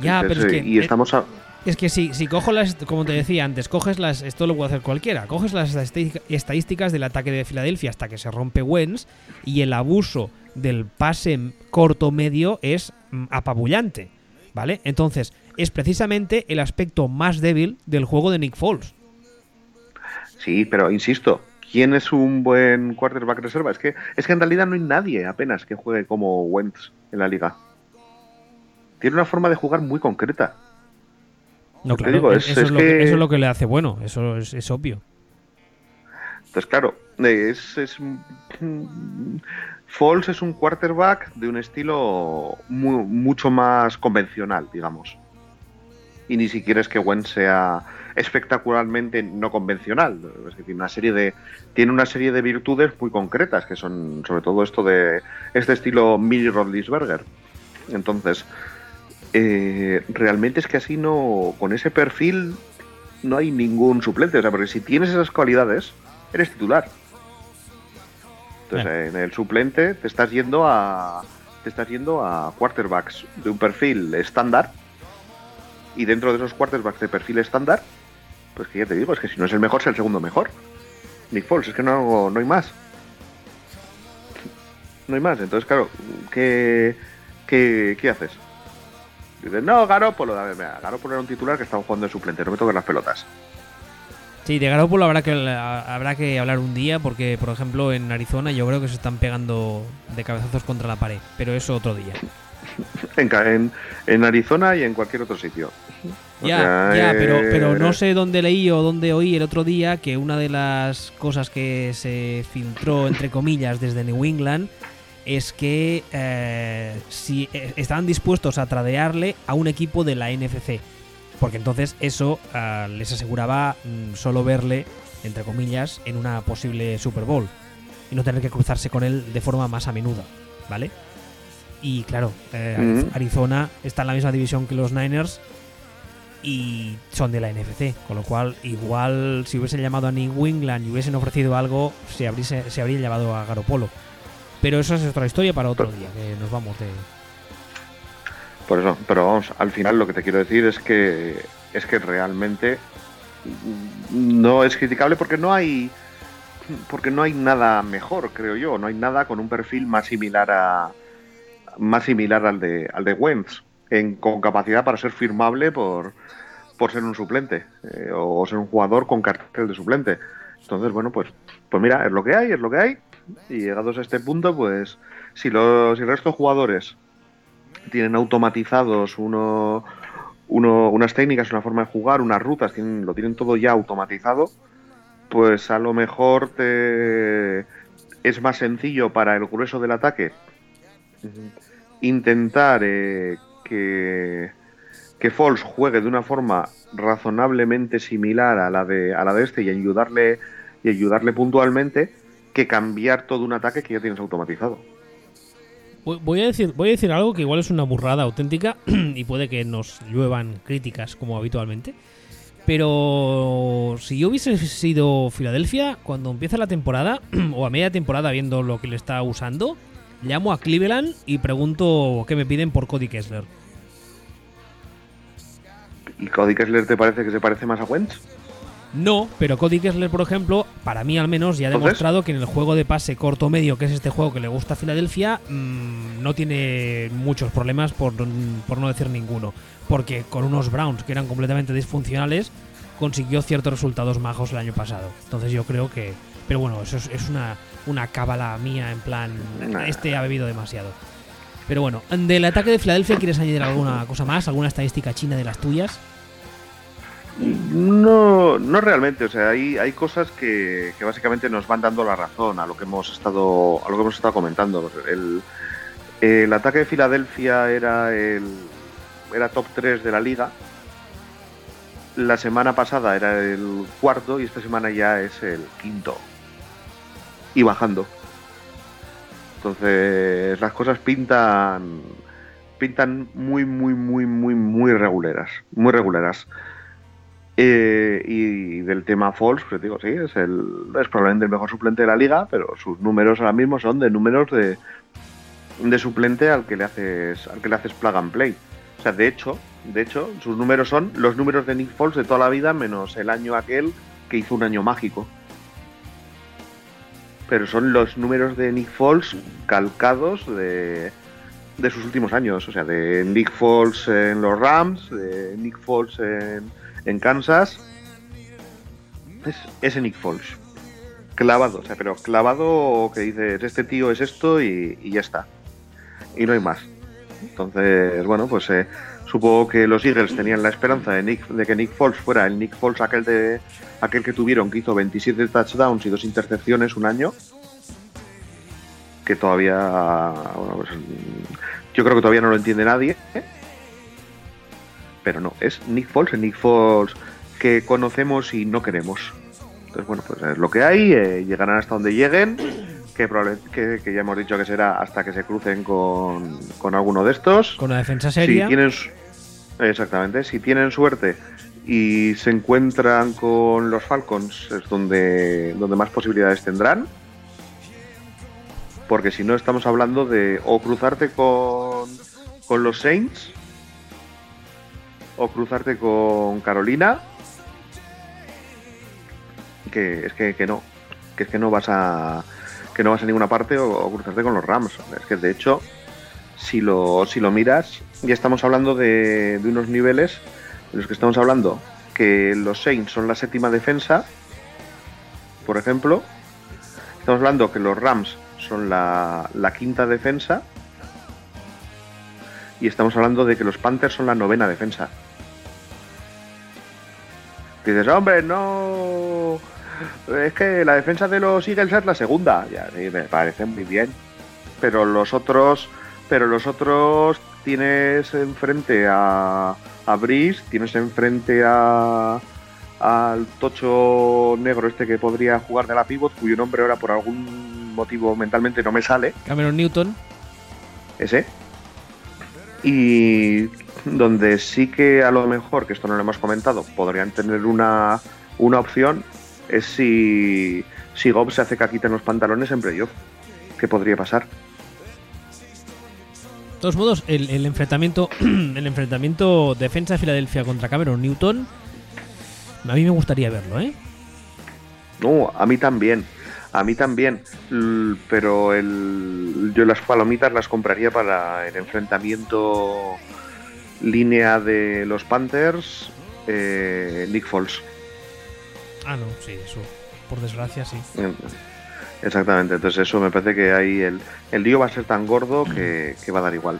Ya, pero es eh, que- y estamos a- Es que si, si cojo las, como te decía antes, coges las, esto lo puede hacer cualquiera, coges las estadística- estadísticas del ataque de Filadelfia hasta que se rompe Wentz y el abuso del pase corto medio es mm, apabullante, ¿vale? Entonces, es precisamente el aspecto más débil del juego de Nick Foles. Sí, pero insisto, ¿quién es un buen quarterback reserva? Es que, es que en realidad no hay nadie apenas que juegue como Wentz en la liga. Tiene una forma de jugar muy concreta. No, claro, digo, es- es- eso, es es lo que, que- eso es lo que le hace bueno, eso es, es obvio. Entonces, claro, es, es Foles es un quarterback de un estilo mu- mucho más convencional, digamos. Y ni siquiera es que Wentz sea espectacularmente no convencional. Es tiene una serie de tiene una serie de virtudes muy concretas que son sobre todo esto de este estilo mini Rodlisberger. Entonces, eh, realmente es que así no con ese perfil no hay ningún suplente, o sea, porque si tienes esas cualidades eres titular. Entonces, en el suplente te estás yendo a te estás yendo a quarterbacks de un perfil estándar y dentro de esos quarterbacks de perfil estándar, pues que ya te digo, es que si no es el mejor, es el segundo mejor. Nick Foles, es que no, no hay más. No hay más. Entonces, claro, ¿qué, qué, qué haces? Dices, no, Garópolo. Ver, mira, Garópolo era un titular que estaba jugando de suplente, no me toques las pelotas. Sí, de Garoppolo habrá que, habrá que hablar un día porque, por ejemplo, en Arizona yo creo que se están pegando de cabezazos contra la pared, pero eso otro día. En, en, en Arizona y en cualquier otro sitio. Ya, ya, pero, pero no sé dónde leí o dónde oí el otro día que una de las cosas que se filtró, entre comillas, desde New England es que eh, si eh, estaban dispuestos a tradearle a un equipo de la NFC. Porque entonces eso ah, les aseguraba mm, solo verle, entre comillas, en una posible Super Bowl. Y no tener que cruzarse con él de forma más a menuda. ¿Vale? Y claro, eh. Arizona está en la misma división que los Niners y son de la NFC, con lo cual igual si hubiesen llamado a New England y hubiesen ofrecido algo, se, habrise- se habría llevado a Garopolo. Pero eso es otra historia para otro día, que nos vamos de... Por eso, pero vamos, al final lo que te quiero decir es que es que realmente no es criticable porque no hay porque no hay nada mejor, creo yo, no hay nada con un perfil más similar a más similar al de al de Wentz en, con capacidad para ser firmable por por ser un suplente eh, o ser un jugador con cartel de suplente. Entonces, bueno, pues pues mira, es lo que hay, es lo que hay y llegados a este punto, pues si los si el resto de jugadores tienen automatizados uno, uno- unas técnicas, una forma de jugar, unas rutas, tienen, lo tienen todo ya automatizado, pues a lo mejor te es más sencillo para el grueso del ataque intentar eh, que, que Falls juegue de una forma razonablemente similar a la de a la de este y ayudarle y ayudarle puntualmente que cambiar todo un ataque que ya tienes automatizado. Voy a decir, voy a decir algo que igual es una burrada auténtica y puede que nos lluevan críticas como habitualmente. Pero si yo hubiese sido Filadelfia, cuando empieza la temporada, o a media temporada viendo lo que le está usando, llamo a Cleveland y pregunto qué me piden por Cody Kessler. ¿Y Cody Kessler te parece que se parece más a Wentz? No, pero Cody Kessler, por ejemplo, para mí al menos ya ha demostrado que en el juego de pase corto medio, que es este juego que le gusta a Filadelfia, mm, no tiene muchos problemas, por, por, no decir ninguno. Porque con unos Browns que eran completamente disfuncionales, consiguió ciertos resultados majos el año pasado. Entonces yo creo que... Pero bueno, eso es, una, una cábala mía en plan... Este ha bebido demasiado. Pero bueno, del ataque de Filadelfia, ¿quieres añadir alguna cosa más? ¿Alguna estadística china de las tuyas? No, no realmente. O sea, hay, hay cosas que, básicamente nos van dando la razón a lo que hemos estado, a lo que hemos estado comentando. El, el ataque de Filadelfia era el era top 3 de la liga. La semana pasada era el cuarto y esta semana ya es el quinto. Y bajando. Entonces las cosas pintan pintan muy muy muy muy muy reguleras, muy regularas. Eh, y del tema Falls, pues digo, sí, es, el, es probablemente el mejor suplente de la liga, pero sus números ahora mismo son de números de, de suplente al que le haces al que le haces plug and play. O sea, de hecho, de hecho, sus números son los números de Nick Foles de toda la vida menos el año aquel que hizo un año mágico. Pero son los números de Nick Foles calcados de, de sus últimos años. O sea, de Nick Foles en los Rams, de Nick Foles en, en Kansas es ese Nick Foles. Clavado, o sea, pero clavado que dices, este tío es esto y, ya está. Y no hay más. Entonces, bueno, pues eh, supongo que los Eagles tenían la esperanza de, Nick, de que Nick Foles fuera el Nick Foles aquel, de, aquel que tuvieron, que hizo 27 touchdowns y dos intercepciones un año. Que todavía, pues, yo creo que todavía no lo entiende nadie. ¿eh? pero no, es Nick Foles, el Nick Foles que conocemos y no queremos. Entonces, bueno, pues es lo que hay, eh, llegarán hasta donde lleguen, que, que, que, ya hemos dicho que será hasta que se crucen con, con alguno de estos. Con la defensa seria. Si tienen, exactamente, si tienen suerte y se encuentran con los Falcons, es donde, donde más posibilidades tendrán. Porque si no, estamos hablando de o cruzarte con, con los Saints o cruzarte con Carolina, que es que, no, que es que no vas a que no vas a ninguna parte o, cruzarte con los Rams. Es que de hecho, si lo, si lo miras, ya estamos hablando de, unos niveles en los que estamos hablando que los Saints son la séptima defensa, por ejemplo. Estamos hablando que los Rams son la, la quinta defensa. Y estamos hablando de que los Panthers son la novena defensa dices, hombre, no. Es que la defensa de los Eagles es la segunda. Ya, me parece muy bien. Pero los otros. Pero los otros tienes enfrente a. A Brice, tienes enfrente a. Al tocho negro este que podría jugar de la pivot, cuyo nombre ahora por algún motivo mentalmente no me sale. Cameron Newton. Ese. Y donde sí que a lo mejor, que esto no lo hemos comentado, podrían tener una, una opción, es si, si Gob se hace caquita en los pantalones en playoff. ¿Qué podría pasar? De todos modos, el, el, enfrentamiento el enfrentamiento defensa de Filadelfia contra Cameron Newton, a mí me gustaría verlo, ¿eh? No, a mí también. A mí también, pero el, yo las palomitas las compraría para el enfrentamiento línea de los Panthers, eh, Nick Foles. Ah, no, sí, eso. Por desgracia, sí. Exactamente, entonces eso me parece que ahí el, el lío va a ser tan gordo que, va a dar igual.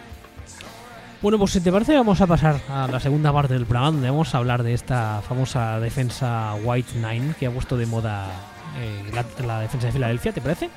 Bueno, pues si te parece vamos a pasar a la segunda parte del programa donde vamos a hablar de esta famosa defensa White Nine que ha puesto de moda eh, la, la defensa de Filadelfia, ¿te parece?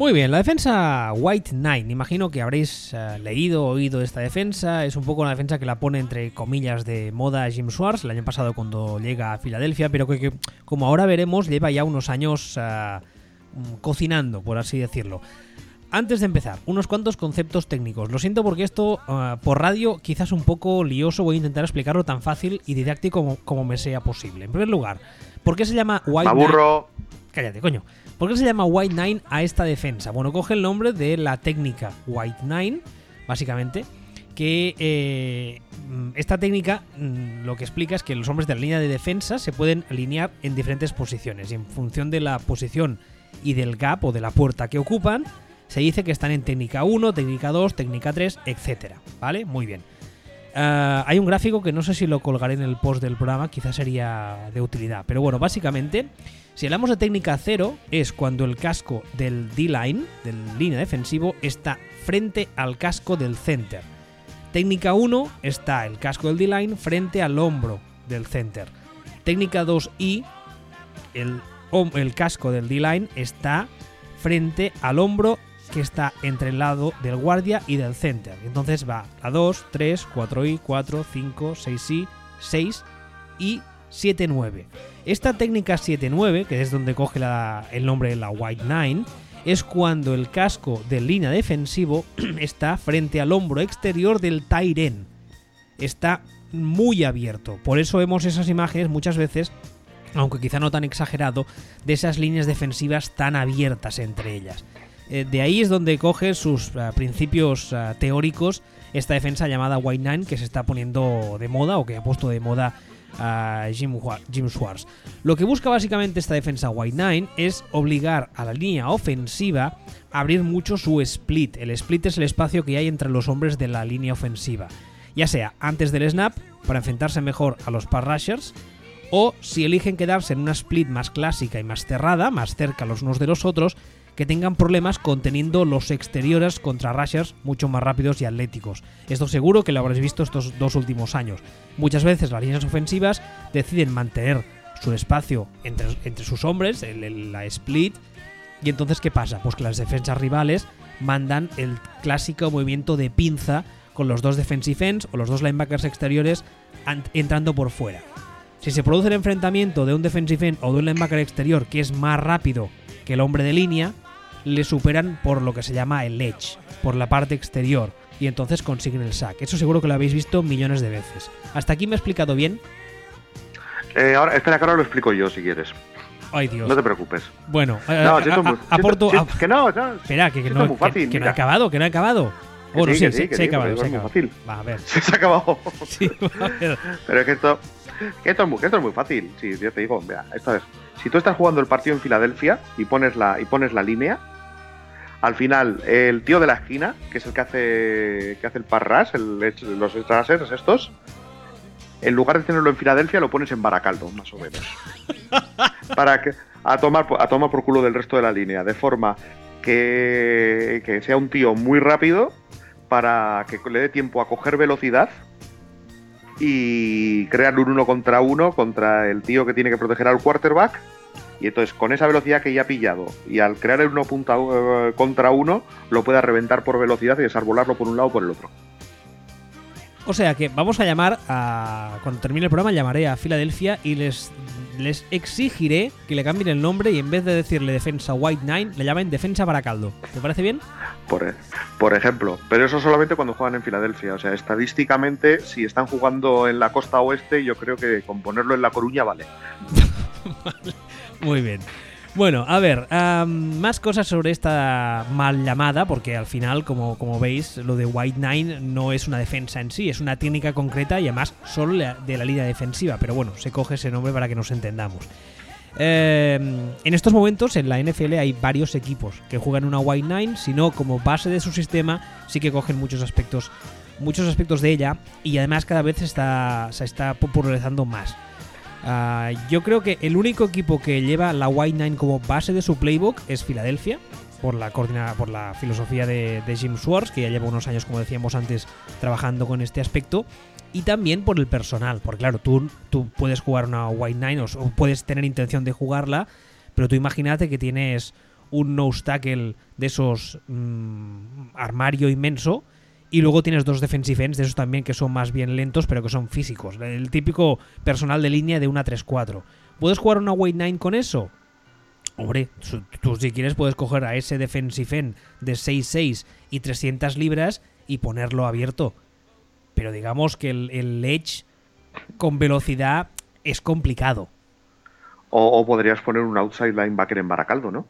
Muy bien, la defensa White Knight. Imagino que habréis eh, leído oído esta defensa. Es un poco una defensa que la pone entre comillas de moda Jim Schwartz el año pasado cuando llega a Filadelfia, pero que, que, como ahora veremos lleva ya unos años mm, cocinando, por así decirlo. Antes de empezar, unos cuantos conceptos técnicos. Lo siento porque esto eh, por radio quizás un poco lioso. Voy a intentar explicarlo tan fácil y didáctico como, como me sea posible. En primer lugar, ¿por qué se llama White Aburro. Cállate, coño. ¿Por qué se llama White Nine a esta defensa? Bueno, coge el nombre de la técnica White Nine, básicamente, que eh, esta técnica mm, lo que explica es que los hombres de la línea de defensa se pueden alinear en diferentes posiciones y en función de la posición y del gap o de la puerta que ocupan, se dice que están en técnica 1, técnica 2, técnica 3, etcétera, ¿vale? Muy bien. Uh, hay un gráfico que no sé si lo colgaré en el post del programa, quizás sería de utilidad. Pero bueno, básicamente, si hablamos de técnica 0, es cuando el casco del D-line, del línea defensivo, está frente al casco del center. Técnica 1 está el casco del D-line frente al hombro del center. Técnica 2i, el, el casco del D-line está frente al hombro que está entre el lado del guardia y del center. Entonces va a 2, 3, 4i, 4, 5, 6i, 6 y 7-9. Esta técnica 7-9, que es donde coge la, el nombre de la White Nine, es cuando el casco de línea defensivo está frente al hombro exterior del Tyren. Está muy abierto. Por eso vemos esas imágenes muchas veces, aunque quizá no tan exagerado, de esas líneas defensivas tan abiertas entre ellas. Eh, de ahí es donde coge sus uh, principios uh, teóricos esta defensa llamada White Nine que se está poniendo de moda o que ha puesto de moda a Jim, Jim, Schwartz. Lo que busca básicamente esta defensa White Nine es obligar a la línea ofensiva a abrir mucho su split. El split es el espacio que hay entre los hombres de la línea ofensiva, ya sea antes del snap para enfrentarse mejor a los pass rushers o si eligen quedarse en una split más clásica y más cerrada, más cerca los unos de los otros, que tengan problemas conteniendo los exteriores contra rushers mucho más rápidos y atléticos. Esto seguro que lo habréis visto estos dos últimos años. Muchas veces las líneas ofensivas deciden mantener su espacio entre, entre sus hombres, la split, y entonces ¿qué pasa? Pues que las defensas rivales mandan el clásico movimiento de pinza con los dos defensive ends o los dos linebackers exteriores entrando por fuera. Si se produce el enfrentamiento de un defensive end o de un linebacker exterior que es más rápido que el hombre de línea, le superan por lo que se llama el edge, por la parte exterior, y entonces consiguen el sack. Eso seguro que lo habéis visto millones de veces. ¿Hasta aquí me he explicado bien? Eh, ahora, espera que ahora lo explico yo si quieres. Ay, Dios. No te preocupes. Bueno, no, a, si esto, a, aporto. que no, no, espera, que, no, fácil, que, que no he acabado, que no he acabado. Bueno, sí, se ha acabado, se ha acabado. fácil. Va, a ver. Se ha acabado. Sí, va, a ver. Pero es que esto, que esto, es muy, que esto es muy fácil. Sí, yo te digo, mira, esto es. Si tú estás jugando el partido en Filadelfia y pones la, y pones la línea, al final el tío de la esquina, que es el que hace, que hace el parras, el, los extrasers estos, en lugar de tenerlo en Filadelfia, lo pones en Baracaldo, más o menos. Para que a tomar, a tomar por culo del resto de la línea, de forma que, que sea un tío muy rápido para que le dé tiempo a coger velocidad y crear un uno contra uno contra el tío que tiene que proteger al quarterback. Y entonces, con esa velocidad que ya ha pillado, y al crear el uno punta, uh, contra uno, lo pueda reventar por velocidad y desarbolarlo por un lado o por el otro. O sea que vamos a llamar a. Cuando termine el programa, llamaré a Filadelfia y les, les exigiré que le cambien el nombre y en vez de decirle defensa White Nine, le llamen defensa Baracaldo. ¿Te parece bien? Por, por ejemplo. Pero eso solamente cuando juegan en Filadelfia. O sea, estadísticamente, si están jugando en la costa oeste, yo creo que con ponerlo en La Coruña vale. vale. Muy bien. Bueno, a ver, más cosas sobre esta mal llamada, porque al final, como, como veis, lo de White Nine no es una defensa en sí, es una técnica concreta y además solo de la línea defensiva, pero bueno, se coge ese nombre para que nos entendamos. Eh, en estos momentos en la NFL hay varios equipos que juegan una White Nine, si no como base de su sistema, sí que cogen muchos aspectos, muchos aspectos de ella y además cada vez está, se está popularizando más. Ah, yo creo que el único equipo que lleva la White Nine como base de su playbook es Filadelfia, por la, coordina, por la filosofía de, Jim Swartz, que ya lleva unos años, como decíamos antes, trabajando con este aspecto y también por el personal. Porque claro, tú, tú puedes jugar una White Nine o, puedes tener intención de jugarla, pero tú imagínate que tienes un nose tackle de esos mm, armario inmenso y luego tienes dos defensive ends de esos también que son más bien lentos pero que son físicos. El típico personal de línea de una 3-4. ¿Puedes jugar una White Nine con eso? Hombre, tú si quieres puedes coger a ese defensive end de 6-6 y 300 libras y ponerlo abierto pero digamos que el, Edge con velocidad es complicado. O, podrías poner un outside linebacker en Baracaldo, ¿no?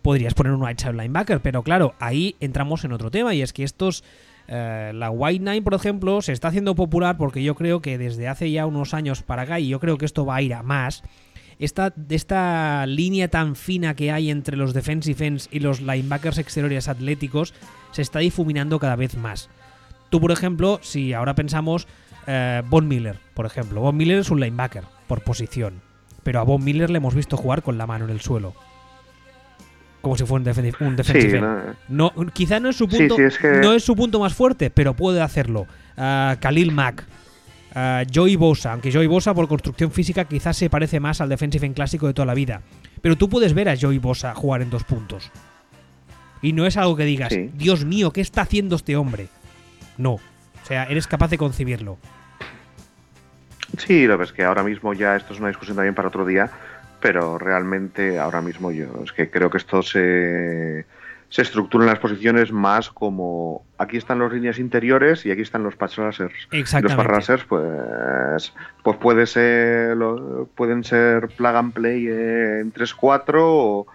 Podrías poner un outside linebacker, pero claro, ahí entramos en otro tema y es que estos... Eh, la White Nine, por ejemplo, se está haciendo popular porque yo creo que desde hace ya unos años para acá, y yo creo que esto va a ir a más, esta, esta línea tan fina que hay entre los defensive ends y los linebackers exteriores atléticos se está difuminando cada vez más. Tú, por ejemplo, si ahora pensamos eh, Von Miller, por ejemplo. Von Miller es un linebacker por posición. Pero a Von Miller le hemos visto jugar con la mano en el suelo. Como si fuera un, defensive no, quizá no es su punto, no es su punto más fuerte, pero puede hacerlo. Uh, Khalil Mack, uh, Joey Bosa, aunque Joey Bosa por construcción física quizás se parece más al defensive en clásico de toda la vida. Pero tú puedes ver a Joey Bosa jugar en dos puntos. Y no es algo que digas, Dios mío, ¿qué está haciendo este hombre? No. O sea, eres capaz de concebirlo. Sí, lo ves que ahora mismo ya esto es una discusión también para otro día, pero realmente ahora mismo yo es que creo que esto se, se estructura en las posiciones más como aquí están las líneas interiores y aquí están los patch racers. Los patch racers, pues, pues puede ser, pueden ser plug and play en 3-4 o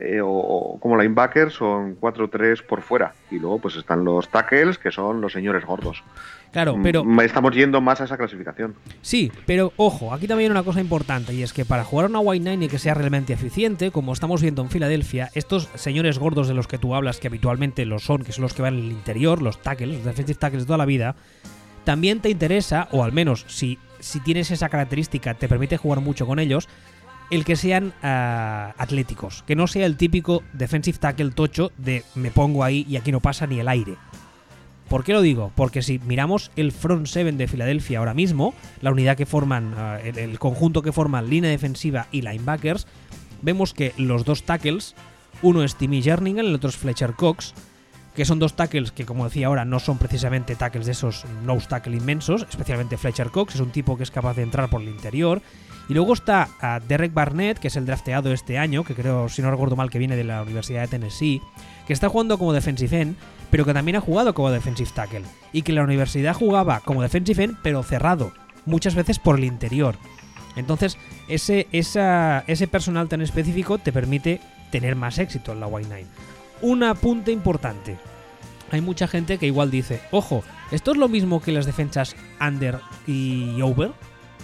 eh, o, como linebackers son 4-3 por fuera. Y luego pues están los tackles, que son los señores gordos. Claro, mm, pero... Estamos yendo más a esa clasificación. Sí, pero ojo, aquí también hay una cosa importante, y es que para jugar una White Nine y que sea realmente eficiente, como estamos viendo en Filadelfia, estos señores gordos de los que tú hablas, que habitualmente lo son, que son los que van en el interior, los tackles, los defensive tackles de toda la vida, también te interesa, o al menos si, si tienes esa característica, te permite jugar mucho con ellos, el que sean ah, atléticos, que no sea el típico defensive tackle tocho de me pongo ahí y aquí no pasa ni el aire. ¿Por qué lo digo? Porque si miramos el front seven de Filadelfia ahora mismo, la unidad que forman, ah, el, conjunto que forman línea defensiva y linebackers, vemos que los dos tackles, uno es Timmy Jerningham, el otro es Fletcher Cox, que son dos tackles que, como decía ahora, no son precisamente tackles de esos nose tackle inmensos, especialmente Fletcher Cox, es un tipo que es capaz de entrar por el interior y luego está a Derek Barnett, que es el drafteado este año, que creo, si no recuerdo mal, que viene de la Universidad de Tennessee, que está jugando como defensive end, pero que también ha jugado como defensive tackle. Y que la universidad jugaba como defensive end, pero cerrado, muchas veces por el interior. Entonces, ese, ese personal tan específico te permite tener más éxito en la White Nine. Un apunte importante. Hay mucha gente que igual dice, ojo, esto es lo mismo que las defensas under y over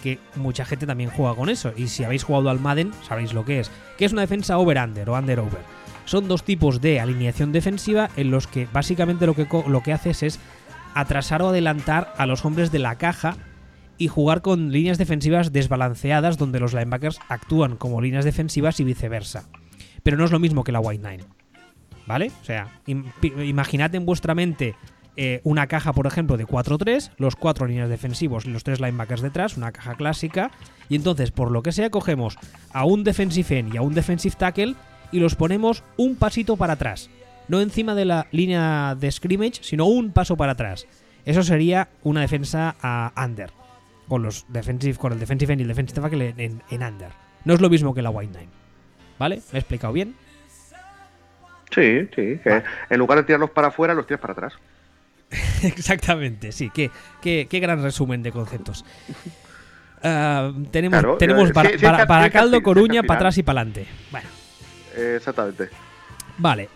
que mucha gente también juega con eso. Y si habéis jugado al Madden, sabréis lo que es. Que es una defensa over-under o under-over. Son dos tipos de alineación defensiva en los que básicamente lo que, lo que haces es atrasar o adelantar a los hombres de la caja y jugar con líneas defensivas desbalanceadas donde los linebackers actúan como líneas defensivas y viceversa. Pero no es lo mismo que la White Nine. ¿Vale? O sea, imaginad en vuestra mente eh, una caja, por ejemplo, de 4-3, los cuatro líneas defensivos y los tres linebackers detrás, una caja clásica, y entonces, por lo que sea, cogemos a un defensive end y a un defensive tackle y los ponemos un pasito para atrás. No encima de la línea de scrimmage, sino un paso para atrás. Eso sería una defensa a under. Con, los con el defensive end y el defensive tackle en, under. No es lo mismo que la white nine. ¿Vale? ¿Me he explicado bien? Sí, sí. en lugar de tirarlos para afuera, los tiras para atrás. Exactamente, sí. Qué, qué, gran resumen de conceptos. Tenemos tenemos para, caldo, coruña, para atrás y para adelante. Bueno. exactamente. Vale.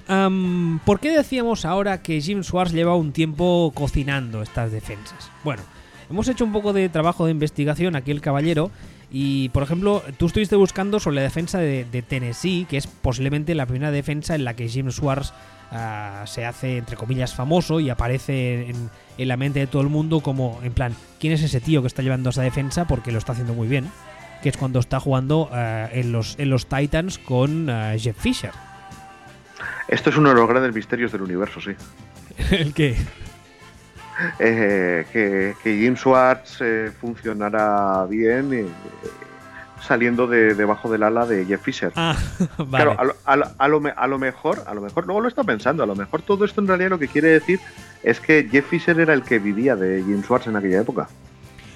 ¿Por qué decíamos ahora que Jim Swartz lleva un tiempo cocinando estas defensas? Bueno, hemos hecho un poco de trabajo de investigación aquí el caballero Y, por ejemplo, tú estuviste buscando sobre la defensa de, Tennessee, que es posiblemente la primera defensa en la que Jim Schwartz ah, se hace, entre comillas, famoso y aparece en, la mente de todo el mundo como, en plan, ¿quién es ese tío que está llevando esa defensa? Porque lo está haciendo muy bien. Que es cuando está jugando ah, en, los, en los Titans con ah, Jeff Fisher. Esto es uno de los grandes misterios del universo, sí. ¿El qué? Eh, que, Jim Schwartz eh, funcionará bien eh, saliendo de debajo del ala de Jeff Fisher. Ah, claro, a lo, a, lo, mejor, a lo mejor, luego lo está pensando, a lo mejor todo esto en realidad lo que quiere decir es que Jeff Fisher era el que vivía de Jim Schwartz en aquella época.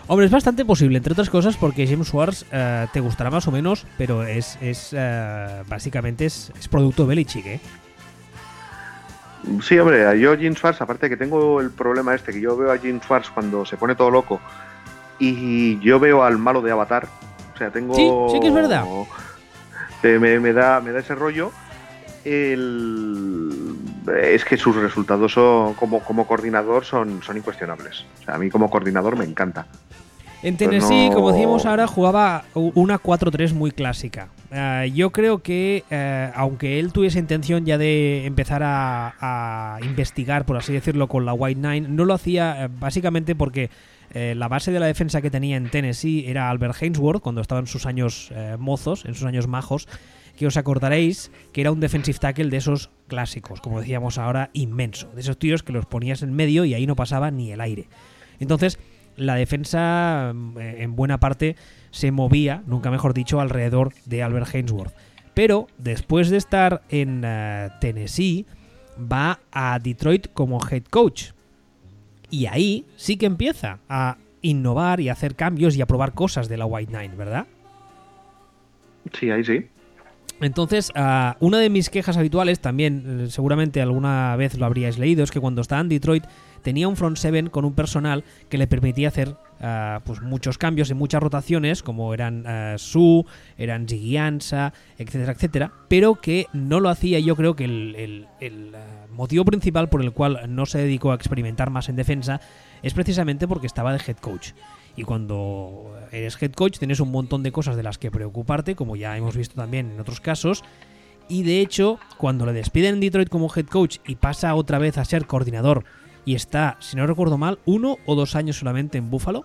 Hombre, es bastante posible, entre otras cosas, porque Jim Schwartz te gustará más o menos, pero es, es básicamente es, es, producto de Belichick, ¿eh? Sí, hombre, yo Jim Schwartz, aparte que tengo el problema este, que yo veo a Jim Schwartz cuando se pone todo loco y yo veo al malo de Avatar, o sea, tengo... Sí, sí que es verdad. Me, da, me da ese rollo. El, es que sus resultados son, como, como coordinador son, son incuestionables. O sea, a mí como coordinador me encanta. En Tennessee, como decimos ahora, jugaba una 4-3 muy clásica. Eh, yo creo que, eh, aunque él tuviese intención ya de empezar a, investigar, por así decirlo, con la White Nine, no lo hacía eh, básicamente porque la base de la defensa que tenía en Tennessee era Albert Hainsworth, cuando estaba en sus años mozos, en sus años majos, que os acordaréis que era un defensive tackle de esos clásicos, como decíamos ahora, inmenso. De esos tíos que los ponías en medio y ahí no pasaba ni el aire. Entonces, la defensa mm, en buena parte se movía, nunca mejor dicho, alrededor de Albert Hainsworth. Pero después de estar en eh, Tennessee, va a Detroit como head coach. Y ahí sí que empieza a innovar y a hacer cambios y a probar cosas de la White Nine, ¿verdad? Sí, ahí sí. Entonces, ah, una de mis quejas habituales, también eh, seguramente alguna vez lo habríais leído, es que cuando estaba en Detroit tenía un front seven con un personal que le permitía hacer ah, pues muchos cambios y muchas rotaciones, como eran uh, Su, eran Jigiansa, etcétera, etcétera, pero que no lo hacía. Yo creo que el, motivo principal por el cual no se dedicó a experimentar más en defensa es precisamente porque estaba de head coach. Y cuando eres head coach tienes un montón de cosas de las que preocuparte, como ya hemos visto también en otros casos. Y de hecho, cuando le despiden en Detroit como head coach y pasa otra vez a ser coordinador y está, si no recuerdo mal, uno o dos años solamente en Buffalo.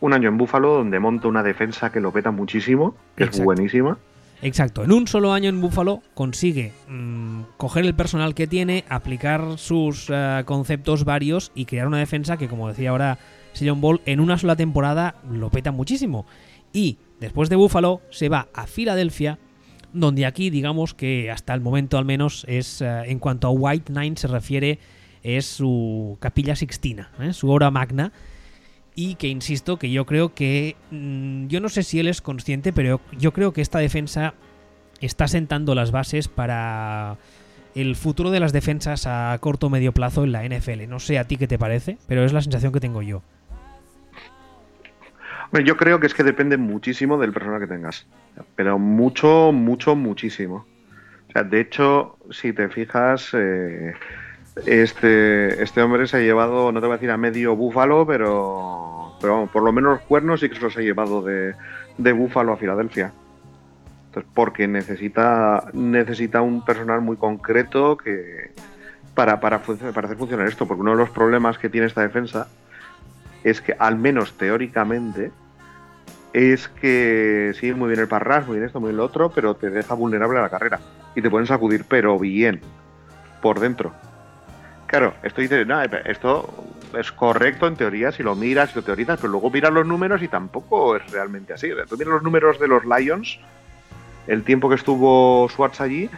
Un año en Buffalo donde monta una defensa que lo peta muchísimo, que es buenísima. Exacto, en un solo año en Buffalo consigue mm, coger el personal que tiene, aplicar sus eh, conceptos varios y crear una defensa que, como decía ahora Sillon Ball en una sola temporada lo peta muchísimo. Y después de Buffalo se va a Filadelfia, donde aquí digamos que hasta el momento al menos es, eh, en cuanto a White Nine se refiere, es su capilla sixtina, ¿eh? su obra magna. Y que insisto, que yo creo que. Mm, yo no sé si él es consciente, pero yo creo que esta defensa está sentando las bases para el futuro de las defensas a corto o medio plazo en la NFL. No sé a ti qué te parece, pero es la sensación que tengo yo yo creo que es que depende muchísimo del personal que tengas. Pero mucho, mucho, muchísimo. O sea, de hecho, si te fijas, eh, este, este hombre se ha llevado, no te voy a decir a medio búfalo, pero, pero por lo menos los cuernos sí que se los ha llevado de, de búfalo a Filadelfia. Entonces, porque necesita, necesita un personal muy concreto que para, para, para hacer funcionar esto. Porque uno de los problemas que tiene esta defensa es que, al menos teóricamente, es que sí, muy bien el parras, muy bien esto, muy bien lo otro, pero te deja vulnerable a la carrera. Y te pueden sacudir, pero bien, por dentro. Claro, esto dice, no, esto es correcto en teoría si lo miras, si lo teorizas, pero luego miras los números y tampoco es realmente así. Tú miras los números de los Lions, el tiempo que estuvo Schwartz allí,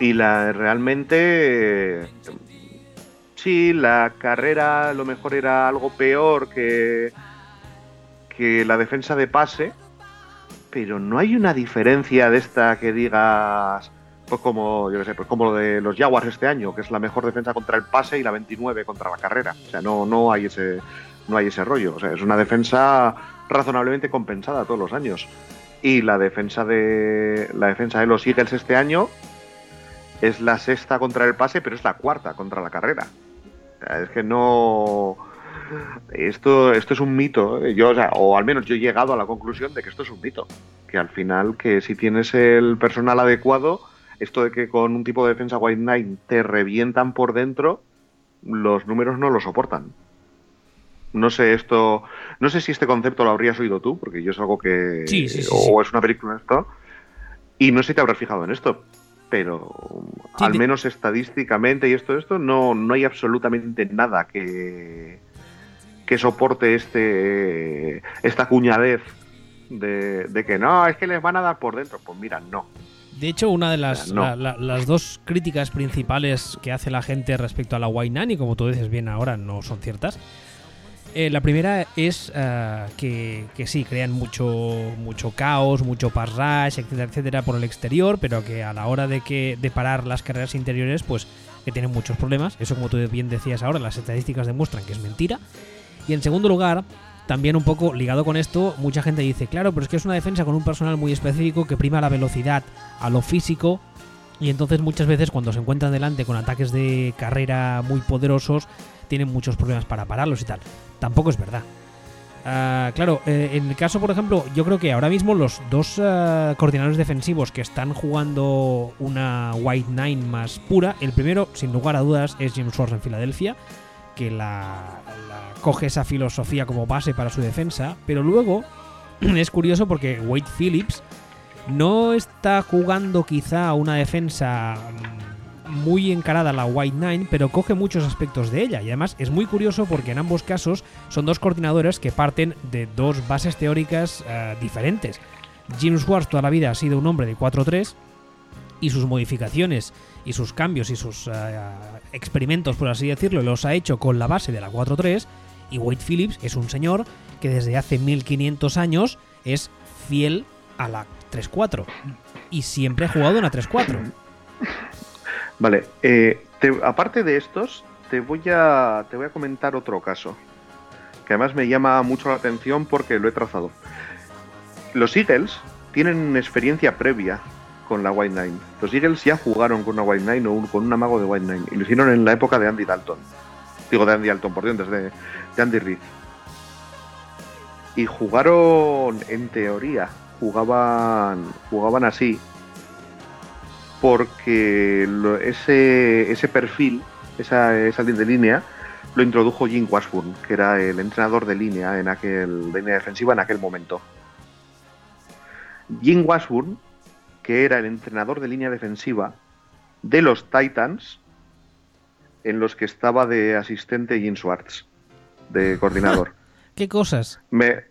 y la realmente sí, la carrera a lo mejor era algo peor que, que la defensa de pase, pero no hay una diferencia de esta que digas, pues como, yo sé, pues como lo de los Jaguars este año, que es la mejor defensa contra el pase y la 29 contra la carrera. O sea, no, no hay ese, no hay ese rollo. O sea, es una defensa razonablemente compensada todos los años. Y la defensa de la defensa de los Eagles este año es la sexta contra el pase, pero es la cuarta contra la carrera. Es que no. esto, esto es un mito. Yo, o, sea, o al menos yo he llegado a la conclusión de que esto es un mito. Que al final, que si tienes el personal adecuado, esto de que con un tipo de defensa White Knight te revientan por dentro, los números no lo soportan. No sé esto, no sé si este concepto lo habrías oído tú, porque yo es algo que Sí, sí, sí, o es una película esto, y no sé si te habrás fijado en esto, pero al menos estadísticamente y esto esto no no hay absolutamente nada que que soporte este esta cuñadez de, de que no, es que les van a dar por dentro. Pues mira, no. De hecho, una de las, No. la- la- las dos críticas principales que hace la gente respecto a la y como tú dices bien ahora, no son ciertas. eh, la primera es eh, que, que sí, crean mucho, mucho caos, mucho pass rush, etcétera, etcétera, por el exterior, pero que a la hora de, que, de parar las carreras interiores, pues que tienen muchos problemas. Eso, como tú bien decías ahora, las estadísticas demuestran que es mentira. Y en segundo lugar, también un poco ligado con esto, mucha gente dice, claro, pero es que es una defensa con un personal muy específico que prima la velocidad a lo físico y entonces muchas veces cuando se encuentran delante con ataques de carrera muy poderosos tienen muchos problemas para pararlos y tal. Tampoco es verdad. Ah, claro, eh, en el caso, por ejemplo, yo creo que ahora mismo los dos ah, coordinadores defensivos que están jugando una White Nine más pura, el primero, sin lugar a dudas, es James Schwartz en Filadelfia, que la coge esa filosofía como base para su defensa, pero luego es curioso porque Wade Phillips no está jugando quizá una defensa mm, muy encarada a la White Nine, pero coge muchos aspectos de ella. Y además es muy curioso porque en ambos casos son dos coordinadores que parten de dos bases teóricas eh, diferentes. Jim Schwartz toda la vida ha sido un hombre de 4-3 y sus modificaciones y sus cambios y sus eh, experimentos, por así decirlo, los ha hecho con la base de la 4-3. Y Wade Phillips es un señor que desde hace 1500 años es fiel a la 3-4 y siempre ha jugado una 3-4. Vale, eh, te- aparte de estos, te voy a te voy a comentar otro caso que además me llama mucho la atención porque lo he trazado. Los Eagles tienen experiencia previa con la White Nine. Los Eagles ya jugaron con una White Nine o con un amago de White Nine y lo hicieron en la época de Andy Dalton. Digo de Andy Dalton, por Dios, desde Andy Reid. Y jugaron, en teoría, jugaban, jugaban así porque ese, ese perfil, esa, esa de línea, lo introdujo Jim Washburn, que era el entrenador de línea en aquel de línea defensiva en aquel momento. Jim Washburn, que era el entrenador de línea defensiva de los Titans, en los que estaba de asistente Jim Schwartz, de coordinador. ¿Qué cosas? ¿Me,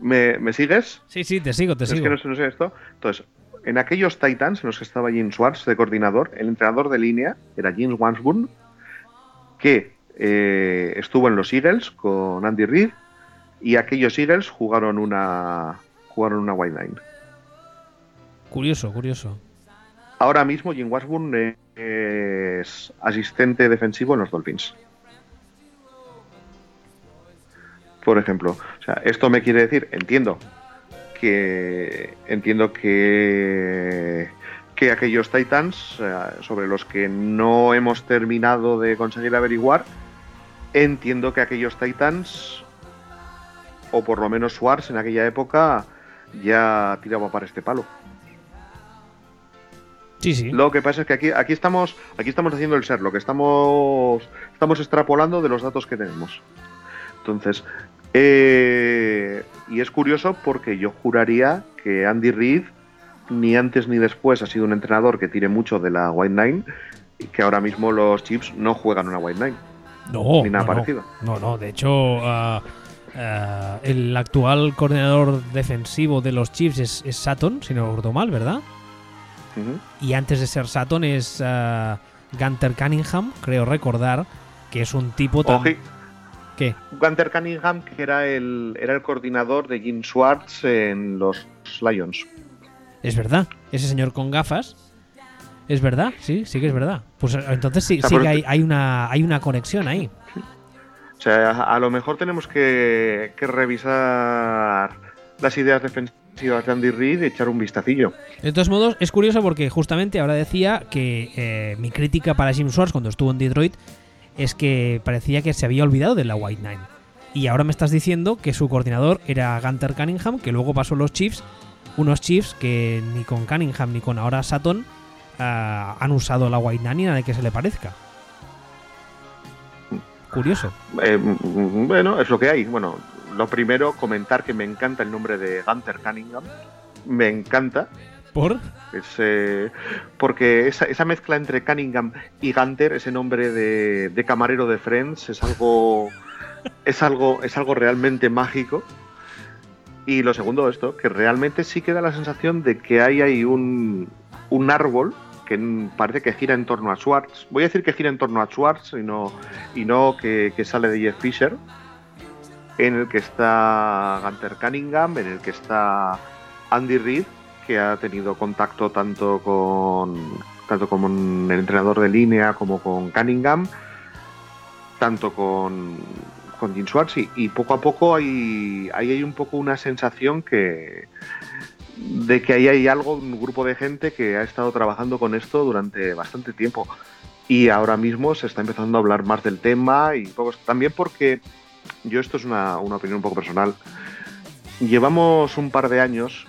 me, me sigues? Sí, sí, te sigo, te Es sigo. que no sé, no sé esto. Entonces, en aquellos Titans en los que estaba Jim Schwartz de coordinador, el entrenador de línea era Jim Wansburn, que eh, estuvo en los Eagles con Andy Reid y aquellos Eagles jugaron una jugaron una White Nine. Curioso, curioso. Ahora mismo Jim Washburn eh, es asistente defensivo en los Dolphins. Por ejemplo, o sea, esto me quiere decir, entiendo que entiendo que que aquellos Titans eh, sobre los que no hemos terminado de conseguir averiguar, entiendo que aquellos Titans o por lo menos Schwartz en aquella época ya tiraba para este palo. Sí, sí. Lo que pasa es que aquí, aquí estamos, aquí estamos haciendo el ser, lo que estamos, estamos extrapolando de los datos que tenemos. Entonces, eh, y es curioso porque yo juraría que Andy Reid ni antes ni después ha sido un entrenador que tire mucho de la White Nine y que ahora mismo los Chiefs no juegan una White Nine. No, ni nada no, parecido. No, no, de hecho, ah, el actual coordinador defensivo de los Chiefs es, es Sutton, si no recuerdo mal, ¿verdad? Y antes de ser Sutton es ah, Gunter Cunningham, creo recordar, que es un tipo tan... ¿Qué? Gunter Cunningham, que era el, era el coordinador de Jim Schwartz en los Lions. Es verdad, ese señor con gafas. Es verdad, sí, sí que es verdad. Pues eh, entonces sí, O sea, sí que hay, hay una, hay una conexión ahí. O sea, a, a lo mejor tenemos que, que revisar las ideas defensivas de Andy Reid y echar un vistacillo. De todos modos, es curioso porque justamente ahora decía que eh, mi crítica para Jim Schwartz cuando estuvo en Detroit es que parecía que se había olvidado de la White Nine. Y ahora me estás diciendo que su coordinador era Gunter Cunningham, que luego pasó los Chiefs. Unos Chiefs que ni con Cunningham ni con ahora Sutton ah, han usado la White Nanny nada de que se le parezca. Curioso. Eh, bueno, es lo que hay. Bueno, lo primero, comentar que me encanta el nombre de Gunter Cunningham. Me encanta. ¿Por? Es, porque esa, mezcla entre Cunningham y Gunter, ese nombre de, de, camarero de Friends, es algo, es algo, es algo realmente mágico. Y lo segundo, esto, que realmente sí queda la sensación de que hay ahí un, un árbol que parece que gira en torno a Schwartz. Voy a decir que gira en torno a Schwartz y no, y no que, que sale de Jeff Fisher, en el que está Gunter Cunningham, en el que está Andy Reid, que ha tenido contacto tanto con tanto con el entrenador de línea como con Cunningham, tanto con, con Jim Schwartz y, poco a poco hay, hay, hay un poco una sensación que de que ahí hay algo, un grupo de gente que ha estado trabajando con esto durante bastante tiempo. Y ahora mismo se está empezando a hablar más del tema y también porque yo esto es una, una, opinión un poco personal. Llevamos un par de años,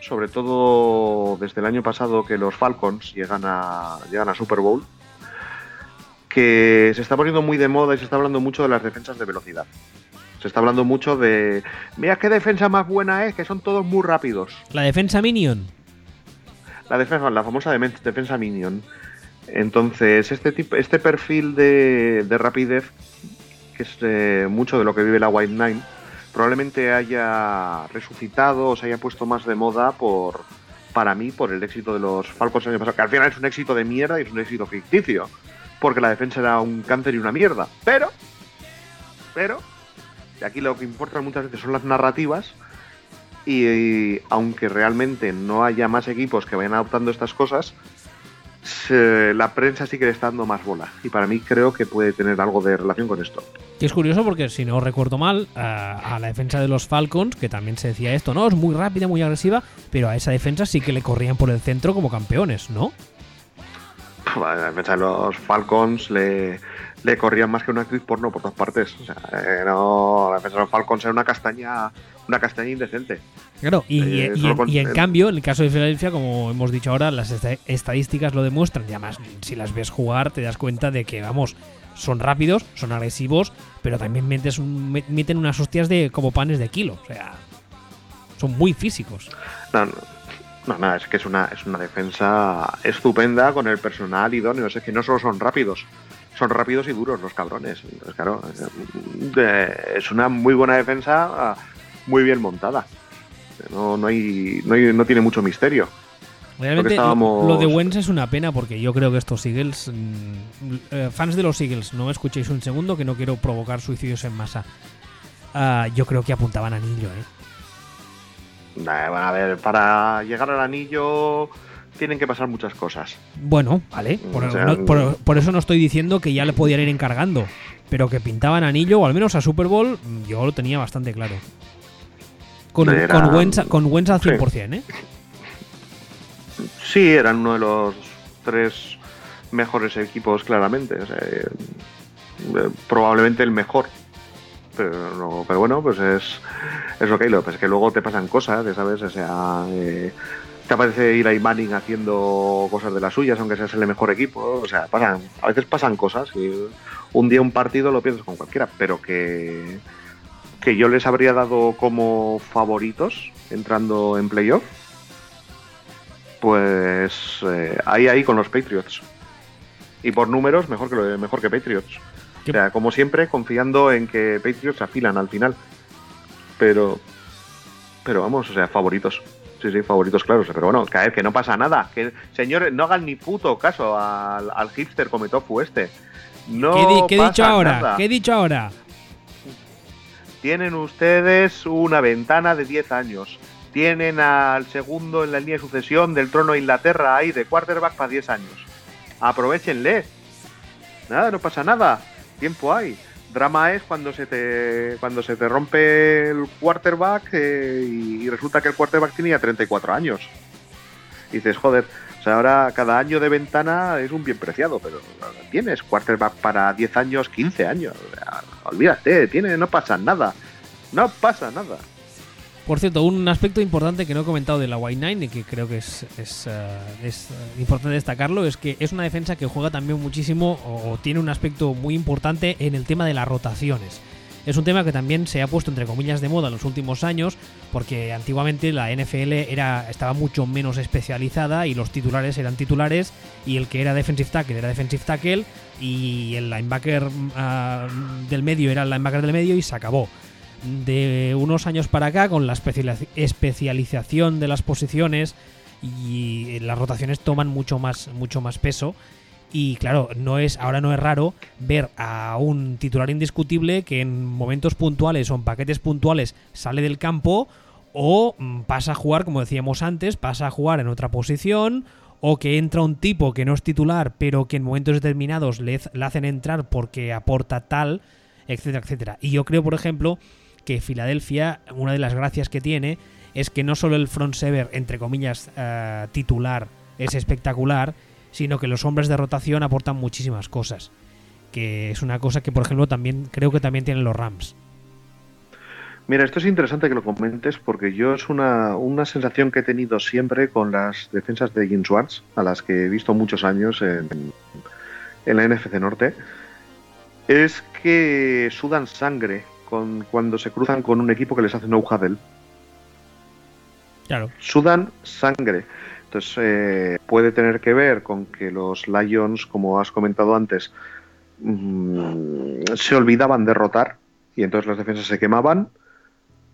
sobre todo desde el año pasado que los Falcons llegan a, llegan a Super Bowl, que se está poniendo muy de moda y se está hablando mucho de las defensas de velocidad. Se está hablando mucho de. Mira qué defensa más buena es, que son todos muy rápidos. La defensa Minion. La defensa, la famosa defensa Minion. Entonces, este tipo, este perfil de, de rapidez, que es eh, mucho de lo que vive la White Nine, probablemente haya resucitado o se haya puesto más de moda por, para mí, por el éxito de los Falcons el año pasado, que al final es un éxito de mierda y es un éxito ficticio, porque la defensa era un cáncer y una mierda. Pero, pero, y aquí lo que importa muchas veces son las narrativas. Y, y, aunque realmente no haya más equipos que vayan adoptando estas cosas, se, la prensa sí que le está dando más bola. Y para mí creo que puede tener algo de relación con esto. Y es curioso porque, si no recuerdo mal, a, a, la defensa de los Falcons, que también se decía esto, no, es muy rápida, muy agresiva, pero a esa defensa sí que le corrían por el centro como campeones, ¿no? Los Falcons le, le corrían más que una actriz porno por todas partes. O sea, eh, no, la defensa de los Falcons era una castaña, una castaña indecente. Claro, y, eh, y, y, en, con, y, en, cambio, en el caso de Filadelfia, como hemos dicho ahora, las estadísticas lo demuestran. Y además, si las ves jugar, te das cuenta de que, vamos, son rápidos, son agresivos, pero también metes un, meten unas hostias de como panes de kilo. O sea, son muy físicos. No, no. No, nada, es que es una, es una defensa estupenda con el personal idóneo. Es que no solo son rápidos, son rápidos y duros los cabrones. Entonces, claro, es una muy buena defensa, muy bien montada. No, no, hay, no, hay, no tiene mucho misterio. Realmente lo, estábamos... lo, de Wentz es una pena porque yo creo que estos Eagles, mmm, eh, fans de los Eagles, no me escuchéis un segundo que no quiero provocar suicidios en masa. Uh, yo creo que apuntaban anillo, ¿eh? A ver, para llegar al anillo tienen que pasar muchas cosas. Bueno, vale. Por, o sea, no, por, por, eso no estoy diciendo que ya le podían ir encargando. Pero que pintaban anillo, o al menos a Super Bowl, yo lo tenía bastante claro. Con, Era... con, Wentz, con Wentz al 100%, sí. ¿eh? Sí, eran uno de los tres mejores equipos, claramente. O sea, eh, probablemente el mejor. Pero, no, pero, bueno, pues es, es lo que hay. Lo que es que luego te pasan cosas, ¿sabes? O sea, eh, te aparece Eli Manning haciendo cosas de las suyas, aunque seas el mejor equipo. O sea, pasan, a veces pasan cosas. Y un día un partido lo pierdes con cualquiera, pero que, que yo les habría dado como favoritos entrando en playoff. Pues eh, ahí, ahí con los Patriots. Y por números, mejor que, mejor que Patriots. ¿Qué? O sea, como siempre, confiando en que Patriots se afilan al final. Pero, pero vamos, o sea, favoritos. Sí, sí, favoritos claros. Pero bueno, caer, que no pasa nada. Que, señores, no hagan ni puto caso al, al hipster come tofu este. No ¿Qué, di, ¿qué he dicho ahora? Nada. ¿Qué he dicho ahora? Tienen ustedes una ventana de 10 años. Tienen al segundo en la línea de sucesión del trono de Inglaterra ahí de quarterback para 10 años. Aprovechenle. Nada, no pasa nada. Tiempo hay drama es cuando se te cuando se te rompe el quarterback eh, y, resulta que el quarterback tenía 34 años. Y dices, joder, O sea, ahora cada año de ventana es un bien preciado, pero tienes quarterback para 10 años, 15 años. olvídate, tiene, no pasa nada. No pasa nada. Por cierto, un aspecto importante que no he comentado de la White Nine y que creo que es, es, eh, es eh, importante destacarlo es que es una defensa que juega también muchísimo o tiene un aspecto muy importante en el tema de las rotaciones. Es un tema que también se ha puesto entre comillas de moda en los últimos años, porque antiguamente la NFL era, estaba mucho menos especializada y los titulares eran titulares y el que era defensive tackle era defensive tackle y el linebacker ah, del medio era el linebacker del medio y se acabó. De unos años para acá, con la especialización de las posiciones y las rotaciones toman mucho más, mucho más peso y claro, no es, ahora no es raro ver a un titular indiscutible que en momentos puntuales o en paquetes puntuales sale del campo o mm, pasa a jugar, como decíamos antes, pasa a jugar en otra posición o que entra un tipo que no es titular pero que en momentos determinados le, hacen entrar porque aporta tal, etcétera, etcétera. Y yo creo, por ejemplo, que Filadelfia, una de las gracias que tiene es que no solo el front sever, entre comillas, eh, titular es espectacular, sino que los hombres de rotación aportan muchísimas cosas. Que es una cosa que, por ejemplo, también creo que también tienen los Rams. Mira, esto es interesante que lo comentes porque yo es una, sensación que he tenido siempre con las defensas de Jim Schwartz, a las que he visto muchos años en, en la NFC Norte, es que sudan sangre con, cuando se cruzan con un equipo que les hace no huddle. Claro. Sudan sangre. Entonces eh, puede tener que ver con que los Lions, como has comentado antes, mm, se olvidaban de rotar y entonces las defensas se quemaban.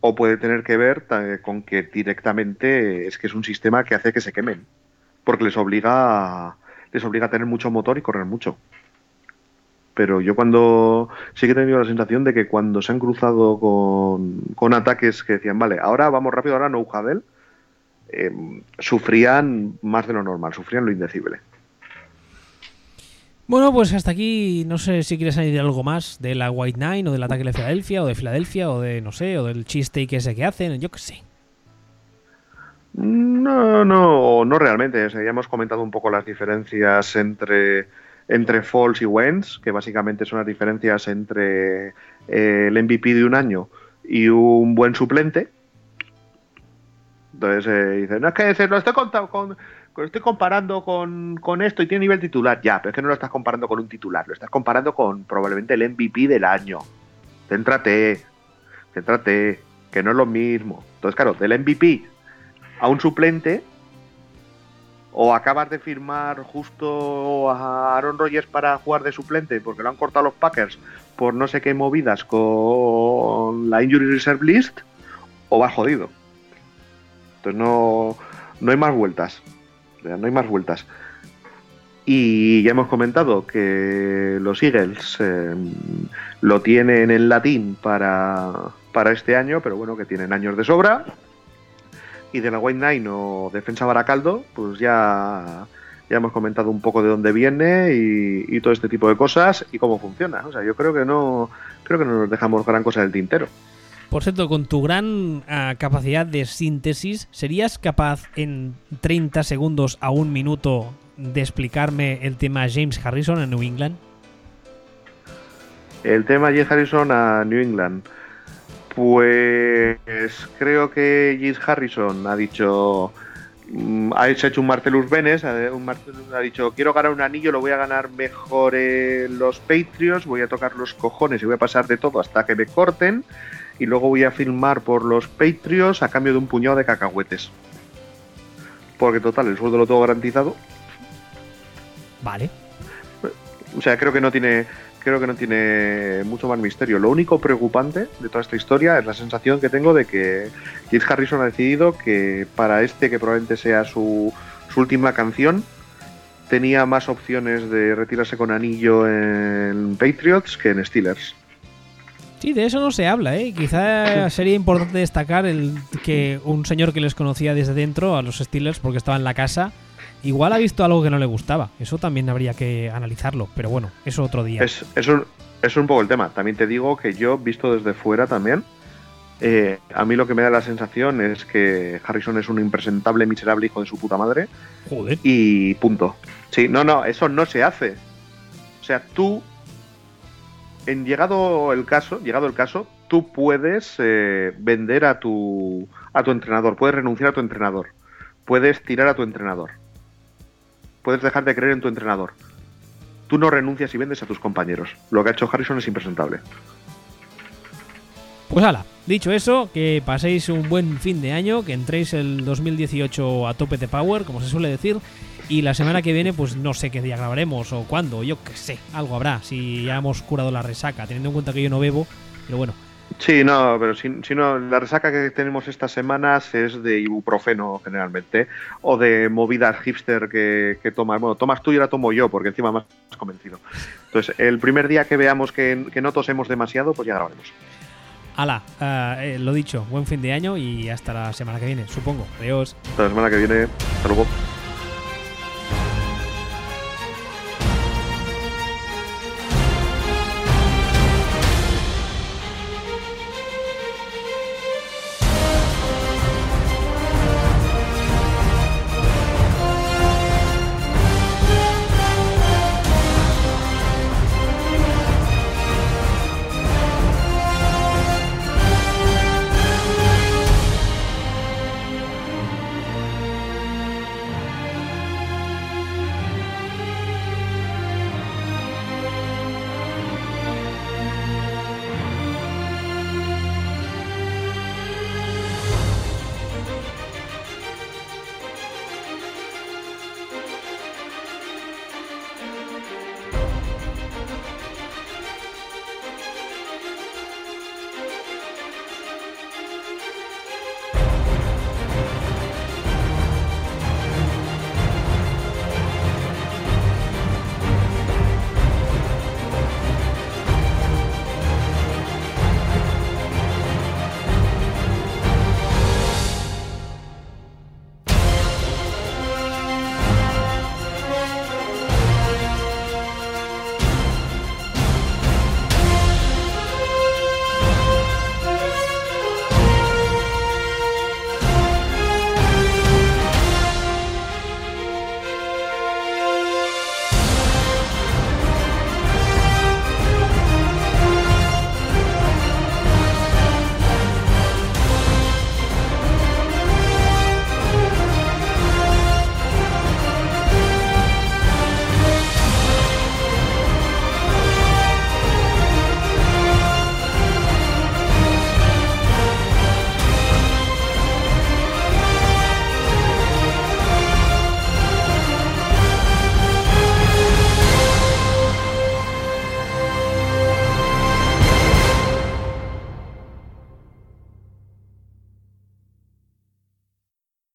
O puede tener que ver con que directamente es que es un sistema que hace que se quemen, porque les obliga les obliga a tener mucho motor y correr mucho. Pero yo cuando sí que he tenido la sensación de que cuando se han cruzado con, con ataques que decían, vale, ahora vamos rápido, ahora no Hadel, eh, sufrían más de lo normal, sufrían lo indecible. Bueno, pues hasta aquí, no sé si quieres añadir algo más de la White Nine o del ataque de Filadelfia o de Filadelfia o de, no sé, o del cheesesteak ese que hacen, yo qué sé. No, no, no realmente. ya hemos comentado un poco las diferencias entre, entre Falls y Wentz, que básicamente son las diferencias entre eh, el MVP de un año y un buen suplente, entonces eh, no es que se lo estoy, con, estoy comparando con, esto y tiene nivel titular. Ya, pero es que no lo estás comparando con un titular, lo estás comparando con probablemente el MVP del año. Céntrate, céntrate, que no es lo mismo. Entonces, claro, del MVP a un suplente, o acabas de firmar justo a Aaron Rodgers para jugar de suplente porque lo han cortado los Packers por no sé qué movidas con la Injury Reserve List, o vas jodido no, no hay más vueltas. No hay más vueltas. Y ya hemos comentado que los Eagles em, lo tienen en latín para, para este año, pero bueno, que tienen años de sobra. Y de la White Nine o Defensa Baracaldo, pues ya, ya hemos comentado un poco de dónde viene y, y, todo este tipo de cosas y cómo funciona. O sea, yo creo que no, creo que no nos dejamos gran cosa del tintero. Por cierto, con tu gran ah, capacidad de síntesis, ¿serías capaz en 30 segundos a un minuto de explicarme el tema James Harrison en New England? El tema James Harrison a New England. Pues creo que James Harrison ha dicho mm, ha hecho un Martelus Benes, ha dicho quiero ganar un anillo, lo voy a ganar mejor en los Patriots, voy a tocar los cojones y voy a pasar de todo hasta que me corten y luego voy a filmar por los Patreons a cambio de un puñado de cacahuetes. Porque total, el sueldo lo tengo garantizado. Vale. O sea, creo que no tiene creo que no tiene mucho más misterio. Lo único preocupante de toda esta historia es la sensación que tengo de que Keith Harrison ha decidido que para este, que probablemente sea su, su última canción, tenía más opciones de retirarse con anillo en Patriots que en Steelers. Sí, de eso no se habla, ¿eh? Quizá sería importante destacar el que un señor que les conocía desde dentro, a los Steelers, porque estaba en la casa, igual ha visto algo que no le gustaba. Eso también habría que analizarlo, pero bueno, eso otro día. Es, es, un, es un poco el tema. También te digo que yo, visto desde fuera también, Eh, a mí lo que me da la sensación es que Harrison es un impresentable, miserable hijo de su puta madre. Joder. Y punto. Sí, no, no, eso no se hace. O sea, tú, en llegado el caso, llegado el caso, tú puedes eh, vender a tu, a tu entrenador, puedes renunciar a tu entrenador, puedes tirar a tu entrenador, puedes dejar de creer en tu entrenador. Tú no renuncias y vendes a tus compañeros. Lo que ha hecho Harrison es impresentable. Pues hala, dicho eso, que paséis un buen fin de año, que entréis el 2018 a tope de power, como se suele decir, y la semana que viene, pues no sé qué día grabaremos o cuándo, yo qué sé, algo habrá, si ya hemos curado la resaca, teniendo en cuenta que yo no bebo, pero bueno. Sí, no, pero si, si no, la resaca que tenemos estas semanas es de ibuprofeno generalmente, o de movidas hipster que, que tomas. Bueno, tomas tú y ahora tomo yo, porque encima más convencido. Entonces, el primer día que veamos que, que no tosemos demasiado, pues ya grabaremos. Hala, eh, lo dicho, buen fin de año y hasta la semana que viene, supongo. Adiós. Hasta la semana que viene. Hasta luego.